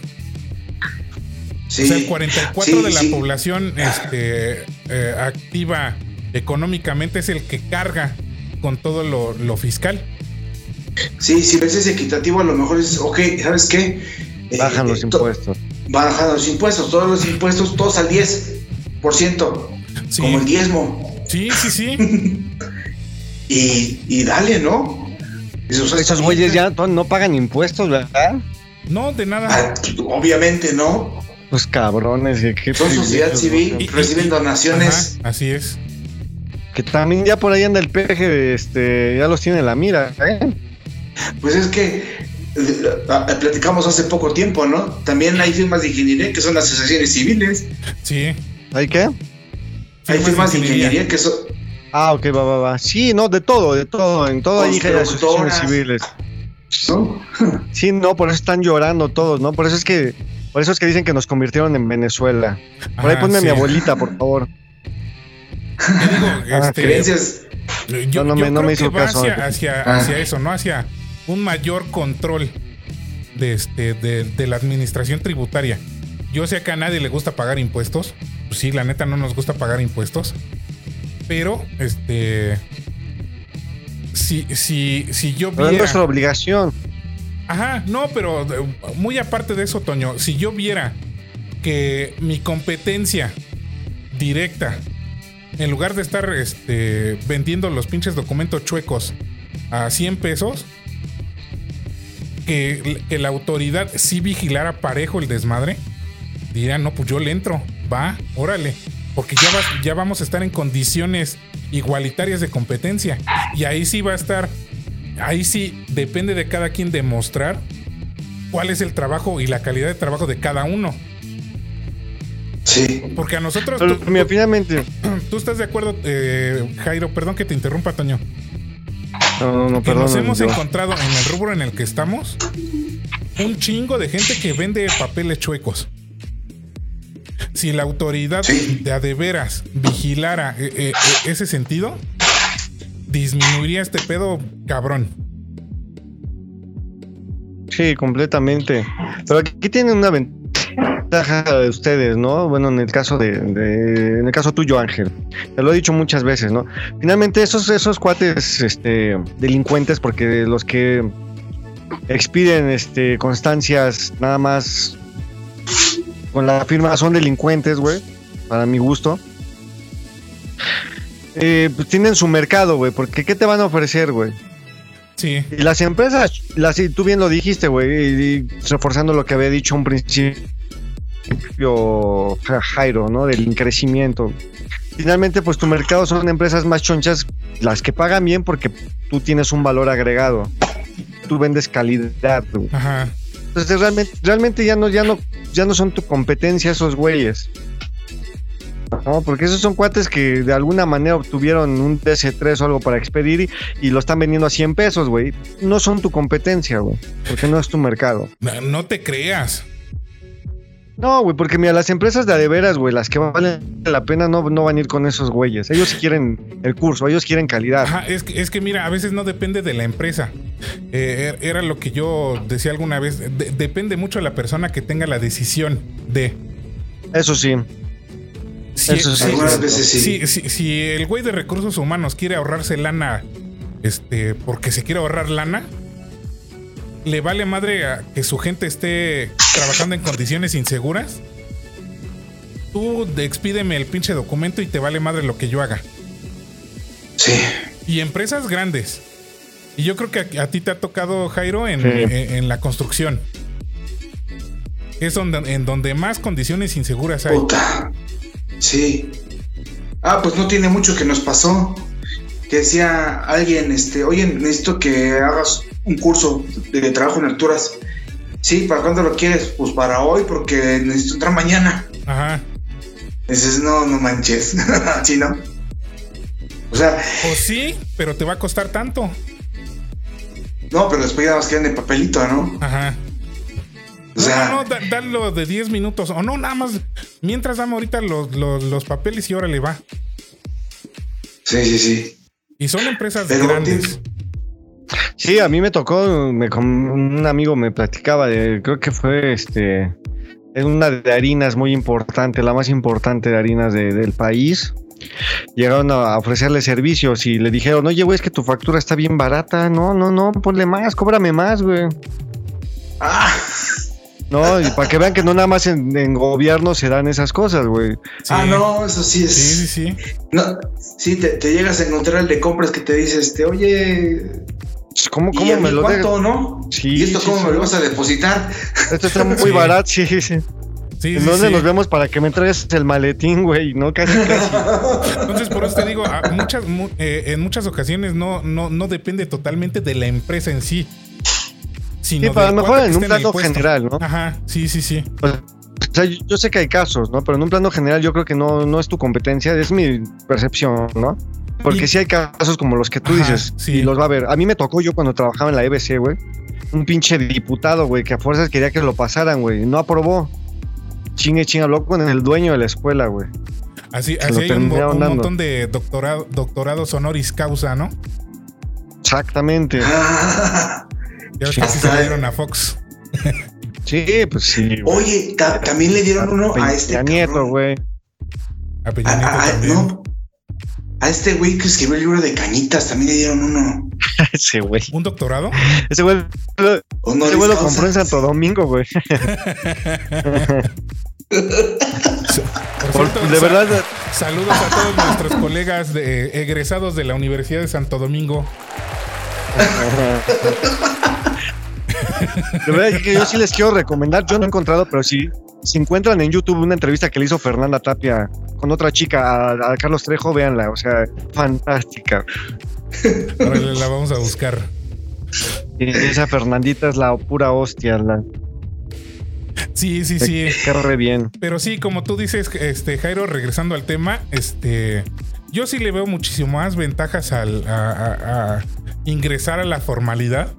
Speaker 1: Sí, o sea, el 44 de la población este, eh, activa económicamente es el que carga con todo lo, fiscal.
Speaker 2: Sí, si ves es equitativo, a lo mejor es, ok, ¿sabes qué?
Speaker 3: Eh, bajan los impuestos.
Speaker 2: Bajan los impuestos, todos los impuestos, todos al 10%, como el diezmo.
Speaker 1: Sí, sí, sí. (laughs)
Speaker 2: y, y dale, ¿no?
Speaker 3: Esos güeyes ya no pagan impuestos, ¿verdad?
Speaker 1: No, de nada.
Speaker 2: Ah, obviamente no.
Speaker 3: Los cabrones.
Speaker 2: ¿qué Son sociedad civil, reciben donaciones.
Speaker 1: así es.
Speaker 3: Que también ya por ahí anda el peje, este, ya los tiene en la mira. ¿eh?
Speaker 2: Pues es que eh, platicamos hace poco tiempo, ¿no? También hay firmas de ingeniería que son asociaciones civiles.
Speaker 1: Sí.
Speaker 3: ¿Hay qué?
Speaker 2: Hay firmas de ingeniería, que son.
Speaker 3: Ah, ok, va, va, va. Sí, no, de todo, de todo. En todo hay asociaciones civiles. ¿no? (laughs) Sí, no, por eso están llorando todos, ¿no? Por eso es que, por eso es que dicen que nos convirtieron en Venezuela. Por ahí ponme a mi abuelita, por favor.
Speaker 1: Digo, este, creencias. Yo, no, me, no me hizo caso. Hacia, ah. hacia, eso, ¿no? Hacia un mayor control de, este, de, la administración tributaria. Yo sé que a nadie le gusta pagar impuestos. Pues sí, la neta no nos gusta pagar impuestos. Pero, este si, si, si yo
Speaker 3: viera. es nuestra obligación.
Speaker 1: Ajá, no, pero muy aparte de eso, Toño, si yo viera que mi competencia directa, en lugar de estar este, vendiendo los pinches documentos chuecos a 100 pesos, que, que, la autoridad sí vigilara parejo el desmadre, diría, no, pues yo le entro, va, órale, porque ya, ya vamos a estar en condiciones igualitarias de competencia. Y ahí sí va a estar, ahí sí depende de cada quien demostrar cuál es el trabajo y la calidad de trabajo de cada uno.
Speaker 2: Sí.
Speaker 1: Porque a nosotros...
Speaker 3: Pero, finalmente... (clears throat)
Speaker 1: ¿Tú estás de acuerdo, eh, Jairo? Perdón que te interrumpa, Toño.
Speaker 3: No, no, no,
Speaker 1: que nos hemos encontrado en el rubro en el que estamos un chingo de gente que vende papeles chuecos. Si la autoridad
Speaker 2: Sí.
Speaker 1: de a de veras vigilara eh, eh, eh, ese sentido, disminuiría este pedo cabrón.
Speaker 3: Sí, completamente. Pero aquí tienen una ventaja de ustedes, ¿no? Bueno, en el caso de, de- en el caso tuyo, Ángel. Te lo he dicho muchas veces, ¿no? Finalmente, esos, esos cuates, este, delincuentes, porque los que expiden, este, constancias nada más con la firma son delincuentes, güey, para mi gusto. Eh, pues tienen su mercado, güey, porque ¿qué te van a ofrecer, güey?
Speaker 1: Sí.
Speaker 3: Y las empresas, las, tú bien lo dijiste, güey, reforzando lo que había dicho un principio Ja- Jairo, ¿no? Del crecimiento. Finalmente, pues tu mercado son empresas más chonchas, las que pagan bien porque tú tienes un valor agregado. Tú vendes calidad, güey.
Speaker 1: Ajá.
Speaker 3: Entonces realmente, realmente ya no, ya no, ya no son tu competencia esos güeyes. No, porque esos son cuates que de alguna manera obtuvieron un DC3 o algo para expedir y, y lo están vendiendo a 100 pesos, güey. No son tu competencia, güey. Porque no es tu mercado.
Speaker 1: No, no te creas.
Speaker 3: No, güey, porque mira, las empresas de a de veras, güey, las que valen la pena no, no van a ir con esos güeyes. Ellos quieren el curso, ellos quieren calidad.
Speaker 1: Ajá, es que, es que mira, a veces no depende de la empresa. Eh, er- era lo que yo decía alguna vez. De- depende mucho de la persona que tenga la decisión de.
Speaker 3: Eso sí.
Speaker 1: Si,
Speaker 3: Eso sí.
Speaker 1: si-
Speaker 2: Algunas veces sí.
Speaker 1: si- si- si el güey de recursos humanos quiere ahorrarse lana, este, porque se quiere ahorrar lana, le vale madre a que su gente esté trabajando en condiciones inseguras. Tú de- expídeme el pinche documento y te vale madre lo que yo haga.
Speaker 2: Sí.
Speaker 1: Y empresas grandes. Y yo creo que a, a ti te ha tocado, Jairo, en,
Speaker 3: Sí.
Speaker 1: en- en la construcción. Es donde, en donde más condiciones inseguras hay.
Speaker 2: Puta. Sí. Ah, pues no tiene mucho que nos pasó. Que decía alguien, este, oye, necesito que hagas un curso de trabajo en alturas. Sí, ¿para cuándo lo quieres? Pues para hoy, porque necesito entrar mañana.
Speaker 1: Ajá.
Speaker 2: Dices, no, no manches. (laughs) ¿Sí, no? O sea,
Speaker 1: O sí, pero te va a costar tanto.
Speaker 2: no, pero después ya nos quedan de papelito, ¿no?
Speaker 1: Ajá.
Speaker 2: O sea,
Speaker 1: no, no, da- dalo de 10 minutos. O no, nada más. Mientras dame ahorita los, los, los papeles y órale va.
Speaker 2: sí, sí, sí.
Speaker 1: Y son empresas
Speaker 2: Pero
Speaker 1: grandes.
Speaker 3: Sí, a mí me tocó, me, un amigo me platicaba de, creo que fue este, es una de harinas muy importante, la más importante de harinas de- del país. Llegaron a ofrecerle servicios y le dijeron, oye, güey, es que tu factura está bien barata. No, no, no, ponle más, cóbrame más, güey.
Speaker 2: Ah,
Speaker 3: No, y para que vean que no nada más en, en gobierno se dan esas cosas, güey.
Speaker 1: Sí.
Speaker 2: ah, no, eso sí es.
Speaker 1: Sí, sí, sí.
Speaker 2: No, sí, te, te llegas a encontrar el de compras que te dice, este, oye,
Speaker 3: ¿Cómo,
Speaker 2: ¿y
Speaker 3: cómo
Speaker 2: mí
Speaker 3: me lo
Speaker 2: cuánto,
Speaker 3: de...
Speaker 2: no?
Speaker 3: Sí,
Speaker 2: ¿Y esto
Speaker 3: sí,
Speaker 2: cómo
Speaker 3: sí.
Speaker 2: me lo vas a depositar?
Speaker 3: Esto está muy (laughs)
Speaker 1: Sí.
Speaker 3: barato, sí, sí.
Speaker 1: Sí,
Speaker 3: ¿En
Speaker 1: sí,
Speaker 3: dónde
Speaker 1: sí.
Speaker 3: nos vemos para que me traigas el maletín, güey? No, casi, casi. (laughs)
Speaker 1: Entonces, por eso te digo, a muchas, mu- eh, en muchas ocasiones no, no, no depende totalmente de la empresa en sí. Sino
Speaker 3: Sí, para lo mejor en un plano general, ¿no?
Speaker 1: Ajá, sí, sí, sí.
Speaker 3: O sea, yo yo sé que hay casos, ¿no? Pero en un plano general yo creo que no, no es tu competencia, es mi percepción, ¿no? Porque
Speaker 1: Y-
Speaker 3: sí hay casos como los que tú
Speaker 1: Ajá,
Speaker 3: dices
Speaker 1: sí.
Speaker 3: y los va a ver. A mí me tocó yo cuando trabajaba en la EBC, güey. Un pinche diputado, güey, que a fuerzas quería que lo pasaran, güey. y No aprobó. Chingue, chingue, habló con el dueño de la escuela, güey.
Speaker 1: Así,
Speaker 3: Se
Speaker 1: así
Speaker 3: lo
Speaker 1: hay un, un montón de doctorado, doctorados honoris causa, ¿no?
Speaker 3: Exactamente.
Speaker 2: Ah, (laughs)
Speaker 1: Ya ves que sí se le dieron a Fox.
Speaker 3: Sí, pues sí. güey.
Speaker 2: Oye, ta- también le dieron uno a
Speaker 3: Peña
Speaker 2: este
Speaker 3: Nieto,
Speaker 2: cabrón.
Speaker 3: güey.
Speaker 1: A
Speaker 2: A,
Speaker 1: Peña Nieto
Speaker 2: a- a-
Speaker 1: también.
Speaker 2: no. A este güey que escribió el libro de cañitas también le dieron uno. (laughs)
Speaker 3: Ese güey.
Speaker 1: ¿Un doctorado?
Speaker 3: Ese güey lo, ese güey lo compró en Santo Domingo, güey. (laughs) (laughs)
Speaker 1: Cierto,
Speaker 3: de verdad,
Speaker 1: Saludos a todos nuestros colegas de, egresados de la Universidad de Santo Domingo.
Speaker 3: De verdad que yo sí les quiero recomendar, yo no he encontrado, pero sí, si encuentran en YouTube una entrevista que le hizo Fernanda Tapia con otra chica, a, a Carlos Trejo, véanla, o sea, fantástica.
Speaker 1: Ahora la vamos a buscar.
Speaker 3: Y esa Fernandita es la pura hostia, la
Speaker 1: Sí, sí, sí.
Speaker 3: que re bien.
Speaker 1: Pero sí, como tú dices, este Jairo, regresando al tema, este, yo sí le veo muchísimo más ventajas al a, a- a ingresar a la formalidad.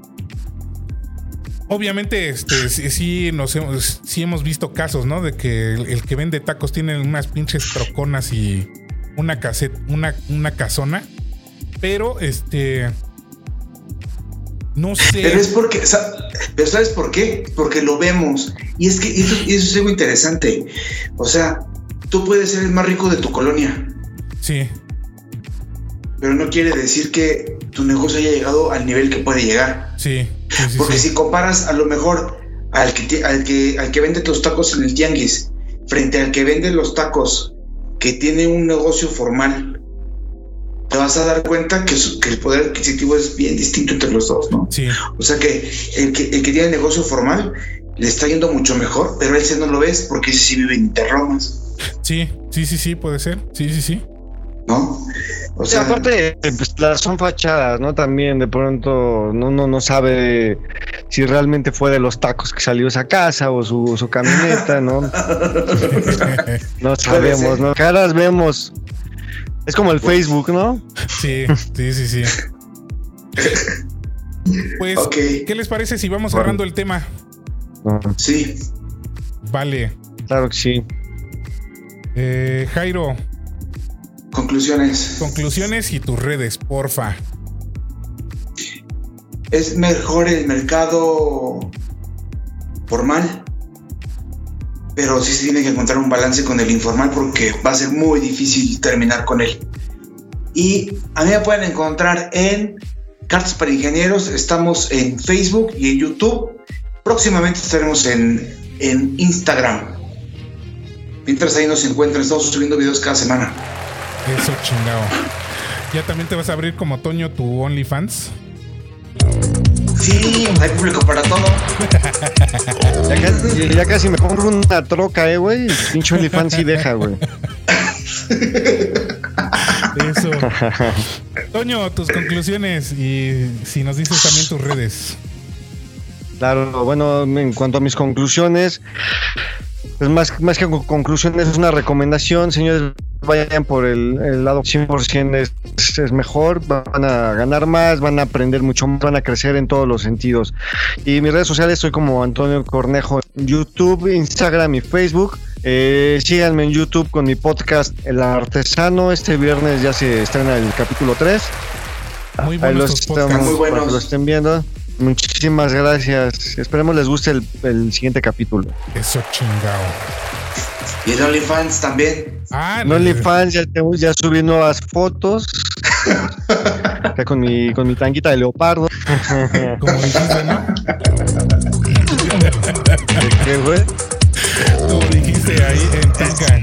Speaker 1: Obviamente, este, sí, sí nos hemos, sí hemos visto casos, ¿no? De que el, el que vende tacos tiene unas pinches troconas y una caseta, una, una casona. Pero, este. No sé.
Speaker 2: Pero es porque, pero ¿sabes por qué? Porque lo vemos. Y es que eso, eso es algo interesante. O sea, tú puedes ser el más rico de tu colonia,
Speaker 1: Sí,
Speaker 2: pero no quiere decir que tu negocio haya llegado al nivel que puede llegar.
Speaker 1: sí, sí, sí,
Speaker 2: Porque
Speaker 1: sí.
Speaker 2: si comparas a lo mejor al que, al que, al que vende tus tacos en el tianguis frente al que vende los tacos que tiene un negocio formal, te vas a dar cuenta que, su- que el poder adquisitivo es bien distinto entre los dos, ¿no?
Speaker 1: Sí,
Speaker 2: O sea que el que, el que tiene negocio formal le está yendo mucho mejor, pero él sí no lo ves porque ese sí vive en interromas,
Speaker 1: sí, sí, sí, sí, puede ser. Sí, sí, sí.
Speaker 2: ¿No? O sea,
Speaker 3: aparte, pues, las son fachadas, ¿no? También de pronto no, no, no sabe si realmente fue de los tacos que salió esa casa o su, su camioneta, ¿no? (laughs) No sabemos. ¿no? Caras vemos. Es como el Facebook, ¿no?
Speaker 1: sí, sí, sí, sí. Pues. ¿qué les parece si vamos
Speaker 3: Bueno.
Speaker 1: cerrando el tema?
Speaker 2: sí,
Speaker 1: Vale.
Speaker 3: Claro que sí.
Speaker 1: Eh, Jairo,
Speaker 2: conclusiones.
Speaker 1: conclusiones y tus redes, porfa.
Speaker 2: es mejor el mercado formal, pero sí se tiene que encontrar un balance con el informal porque va a ser muy difícil terminar con él. Y a mí me pueden encontrar en Cartas para Ingenieros, estamos en Facebook y en YouTube. Próximamente estaremos en, en Instagram. Mientras ahí nos encuentran, estamos subiendo videos cada semana.
Speaker 1: Eso chingado. ¿Ya también te vas a abrir como Toño tu OnlyFans?
Speaker 2: Sí, hay público para todo.
Speaker 3: Ya casi, ya casi me compro una troca, eh, güey. y Pinche OnlyFans sí deja, güey.
Speaker 1: Eso. Toño, tus conclusiones y si nos dices también tus redes.
Speaker 3: Claro, bueno, en cuanto a mis conclusiones, pues más, más que con- conclusiones es una recomendación, señores, vayan por el, el lado 100% es, es mejor, van a ganar más, van a aprender mucho más, van a crecer en todos los sentidos. Y mis redes sociales soy como Antonio Cornejo, YouTube, Instagram y Facebook. Eh, síganme en YouTube con mi podcast El Artesano. Este viernes ya se estrena el capítulo 3.
Speaker 1: Muy
Speaker 3: Ahí
Speaker 1: buenos
Speaker 3: los estamos.
Speaker 2: Muy buenos.
Speaker 3: lo estén viendo. Muchísimas gracias. Esperemos les guste el, el siguiente capítulo.
Speaker 1: Eso chingado.
Speaker 2: Y el OnlyFans también.
Speaker 1: Ah,
Speaker 3: En OnlyFans ya, tengo- ya subí nuevas fotos. (laughs) Acá con mi, con mi tanguita de leopardo. (laughs)
Speaker 1: como dijiste, ¿no?
Speaker 3: ¿De qué, güey?
Speaker 1: Como dijiste ahí en Tanga.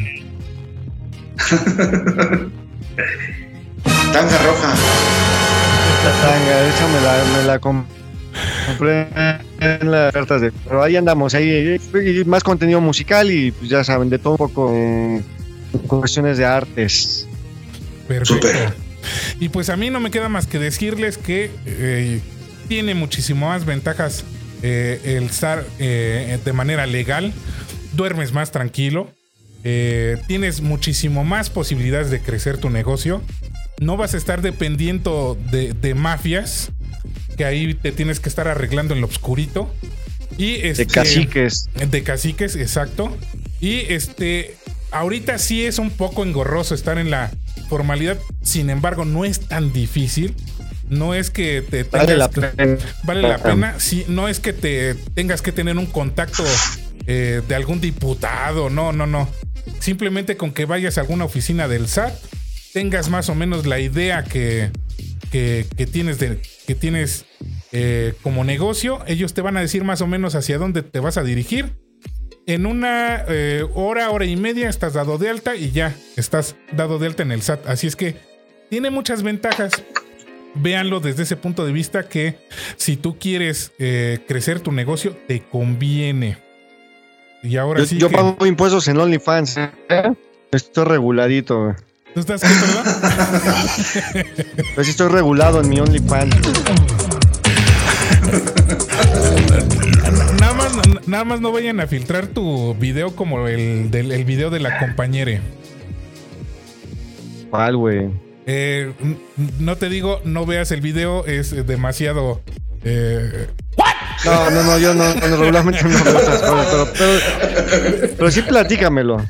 Speaker 2: Tanga roja.
Speaker 3: La tanga, esa me la, me la com- compré las cartas de. Pero ahí andamos, ahí, ahí, más contenido musical y pues ya saben, de todo un poco eh, cuestiones de artes.
Speaker 1: Perfecto. Y pues a mí no me queda más que decirles que eh, tiene muchísimo más ventajas eh, el estar eh, de manera legal. Duermes más tranquilo. eh, tienes muchísimo más posibilidades de crecer tu negocio. No vas a estar dependiendo de, de mafias. Que ahí te tienes que estar arreglando en lo oscurito. Y
Speaker 3: De
Speaker 1: este,
Speaker 3: caciques.
Speaker 1: de caciques, exacto. Y este, ahorita sí es un poco engorroso estar en la formalidad. Sin embargo, no es tan difícil. No es que te
Speaker 3: Vale la
Speaker 1: tengas-
Speaker 3: pena.
Speaker 1: Vale la pena. Sí, no es que te tengas que tener un contacto eh, de algún diputado. No, no, no. Simplemente con que vayas a alguna oficina del SAT, tengas más o menos la idea que, que, que tienes de que tienes eh, como negocio, ellos te van a decir más o menos hacia dónde te vas a dirigir. En una eh, hora, hora y media estás dado de alta y ya estás dado de alta en el SAT. Así es que tiene muchas ventajas. Véanlo desde ese punto de vista que si tú quieres eh, crecer tu negocio, te conviene. Y ahora
Speaker 3: Yo,
Speaker 1: sí
Speaker 3: yo
Speaker 1: que-
Speaker 3: pago impuestos en OnlyFans. Estoy reguladito.
Speaker 1: ¿Tú estás qué, perdón? (laughs)
Speaker 3: Sí estoy regulado en mi OnlyFans.
Speaker 1: Nada más, nada más no vayan a filtrar tu video como el del el video de la compañere.
Speaker 3: ¿Cuál, güey?
Speaker 1: Eh, no te digo, no veas el video, es demasiado. eh,
Speaker 3: No, no, no, yo no, no, regularmente no esas cosas, pero, pero, pero sí platícamelo.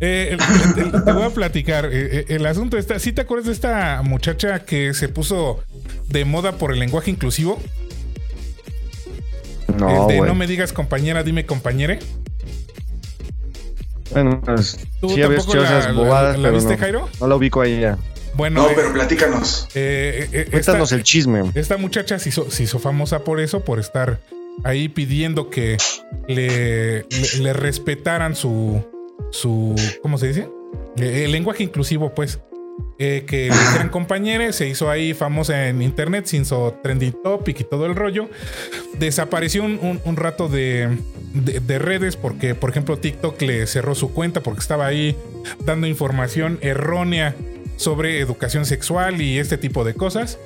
Speaker 1: Eh, te, te voy a platicar. Eh, eh, el asunto está. ¿Sí te acuerdas de esta muchacha que se puso de moda por el lenguaje inclusivo?
Speaker 3: No,
Speaker 1: el de
Speaker 3: güey.
Speaker 1: no me digas compañera, dime compañere.
Speaker 3: Bueno, pues,
Speaker 1: ¿Tú
Speaker 3: sí había
Speaker 1: la- la-
Speaker 3: bobadas,
Speaker 1: la
Speaker 3: pero
Speaker 1: viste,
Speaker 3: no,
Speaker 1: Jairo?
Speaker 3: no la ubico ahí ya.
Speaker 1: Bueno,
Speaker 2: No,
Speaker 1: eh,
Speaker 2: pero platícanos.
Speaker 1: eh, eh, esta,
Speaker 3: Cuéntanos el chisme.
Speaker 1: esta muchacha se hizo, se hizo famosa por eso, por estar ahí pidiendo que le, le, le respetaran su, su. ¿Cómo se dice? Eh, El lenguaje inclusivo, pues. Eh, que le dijeran (laughs) compañeros, se hizo ahí famosa en internet, se hizo trending topic y todo el rollo. Desapareció un, un- un rato de, de- de redes porque, por ejemplo, TikTok le cerró su cuenta porque estaba ahí dando información errónea sobre educación sexual y este tipo de cosas.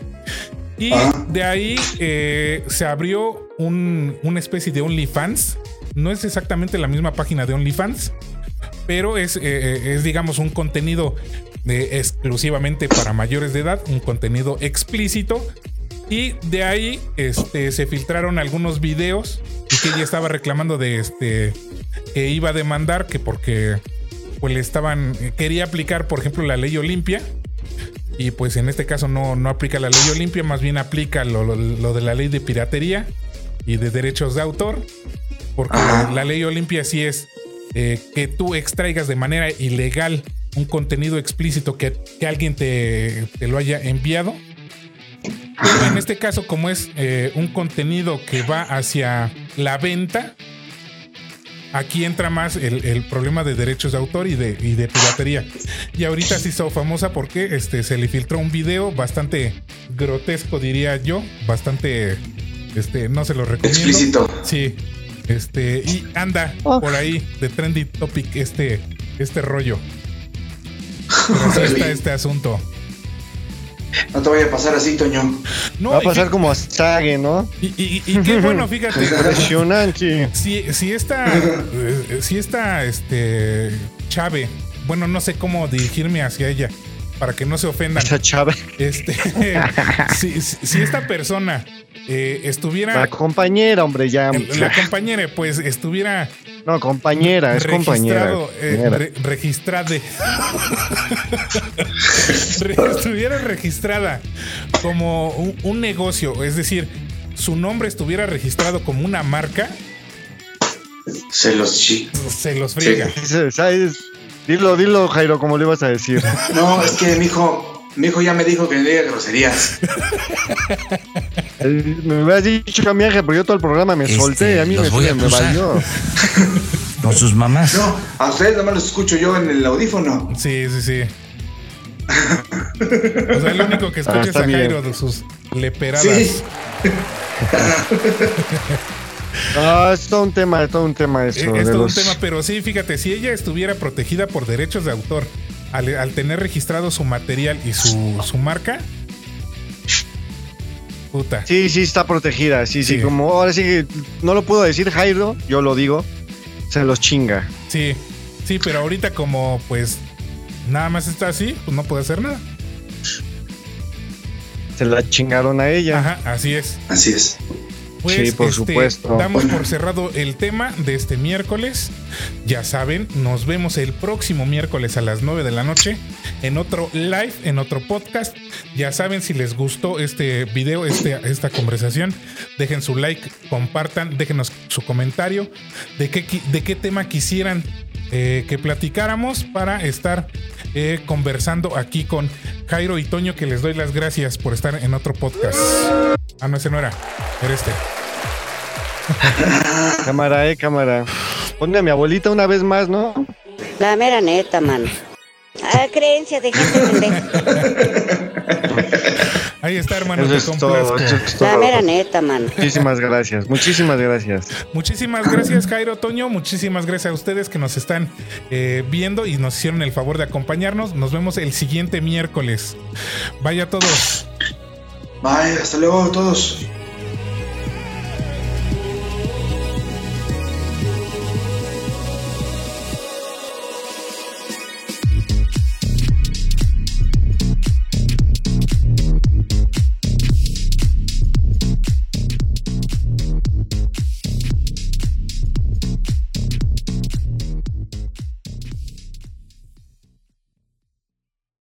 Speaker 1: Y
Speaker 2: Ajá.
Speaker 1: de ahí eh, se abrió un- una especie de OnlyFans. No es exactamente la misma página de OnlyFans, pero es, eh, es digamos, un contenido de- exclusivamente para mayores de edad, un contenido explícito. Y de ahí este, se filtraron algunos videos y que ella estaba reclamando de este que iba a demandar que porque pues le estaban quería aplicar por ejemplo la ley Olimpia. Y pues en este caso no, no aplica la ley Olimpia, más bien aplica lo, lo- lo de la ley de piratería y de derechos de autor, porque la ley Olimpia sí es eh, que tú extraigas de manera ilegal un contenido explícito que, que alguien te, te lo haya enviado. Pero en este caso, como es eh, un contenido que va hacia la venta, aquí entra más el, el problema de derechos de autor y de, y de piratería. Y ahorita se hizo famosa porque este, se le filtró un video bastante grotesco, diría yo. Bastante, este, no se lo recomiendo.
Speaker 2: Explícito.
Speaker 1: Sí. Este, y anda
Speaker 3: Oh.
Speaker 1: por ahí de trendy topic este, este rollo. Pero así está este asunto.
Speaker 2: No te vaya a pasar así, Toño.
Speaker 1: No,
Speaker 3: Va a pasar como a Sage, ¿no?
Speaker 1: y, y- y qué bueno, (laughs) fíjate.
Speaker 3: Impresionante.
Speaker 1: Si, si esta, eh, si esta, este, Chave, bueno, no sé cómo dirigirme hacia ella para que no se ofendan.
Speaker 3: Esa chava.
Speaker 1: Este, (laughs) si, esta persona eh, estuviera,
Speaker 3: La compañera, hombre, ya.
Speaker 1: la compañera, pues estuviera
Speaker 3: No, compañera, es compañera.
Speaker 1: eh, re- registrade. (laughs) Estuviera registrada como un, un negocio, es decir, su nombre estuviera registrado como una marca,
Speaker 2: Se los chi.
Speaker 1: se los friega.
Speaker 3: Dilo, dilo, Jairo, como le ibas a decir. (laughs)
Speaker 2: No, es que mi hijo, mi hijo ya me dijo que no diga groserías. (laughs)
Speaker 3: Eh, Me hubieras dicho a mi hija, pero yo todo el programa me
Speaker 5: Este,
Speaker 3: solté. A mí
Speaker 5: los
Speaker 3: me,
Speaker 5: voy a
Speaker 3: me
Speaker 5: acusar.
Speaker 3: valió. (laughs)
Speaker 5: con sus mamás.
Speaker 2: No, a ustedes nomás los escucho yo en el audífono.
Speaker 1: Sí, sí, sí. O sea, lo único que escucha
Speaker 3: Ah,
Speaker 1: es
Speaker 3: está
Speaker 1: a Jairo de sus leperadas.
Speaker 2: Sí.
Speaker 3: No, es todo un tema, es todo un tema
Speaker 1: Eh,
Speaker 3: eso.
Speaker 1: Es todo
Speaker 3: los-
Speaker 1: un tema, pero sí, fíjate, si ella estuviera protegida por derechos de autor al, al tener registrado su material y su, su marca, puta.
Speaker 3: Sí, sí, está protegida. Sí, sí,
Speaker 1: Sí.
Speaker 3: como ahora sí que no lo puedo decir Jairo, yo lo digo. Se los chinga.
Speaker 1: Sí, sí, pero ahorita como pues nada más está así, pues no puede hacer nada.
Speaker 3: Se la chingaron a ella.
Speaker 1: Ajá, así es.
Speaker 2: Así es.
Speaker 1: Pues,
Speaker 3: Sí, por supuesto.
Speaker 1: Damos por cerrado el tema de este miércoles. Ya saben, nos vemos el próximo miércoles a las 9 de la noche en otro live, en otro podcast. Ya saben, si les gustó este video, este, esta conversación, dejen su like, compartan, déjenos su comentario de qué, de qué tema quisieran eh, que platicáramos para estar eh, conversando aquí con Jairo y Toño, que les doy las gracias por estar en otro podcast. Ah, no, ese no era. Era este. (laughs)
Speaker 3: Cámara, eh, cámara. Ponme a mi abuelita una vez más, ¿no?
Speaker 4: La mera neta, mano. Ah, creencia de gente (laughs) pendeja.
Speaker 1: Ahí está, hermano.
Speaker 3: Eso es todo. Eso es
Speaker 4: La
Speaker 3: todo.
Speaker 4: mera neta, mano.
Speaker 3: Muchísimas gracias. Muchísimas gracias.
Speaker 1: Muchísimas gracias, Jairo Toño. Muchísimas gracias a ustedes que nos están eh, viendo y nos hicieron el favor de acompañarnos. Nos vemos el siguiente miércoles. Vaya a todos.
Speaker 2: Bye, hasta luego todos.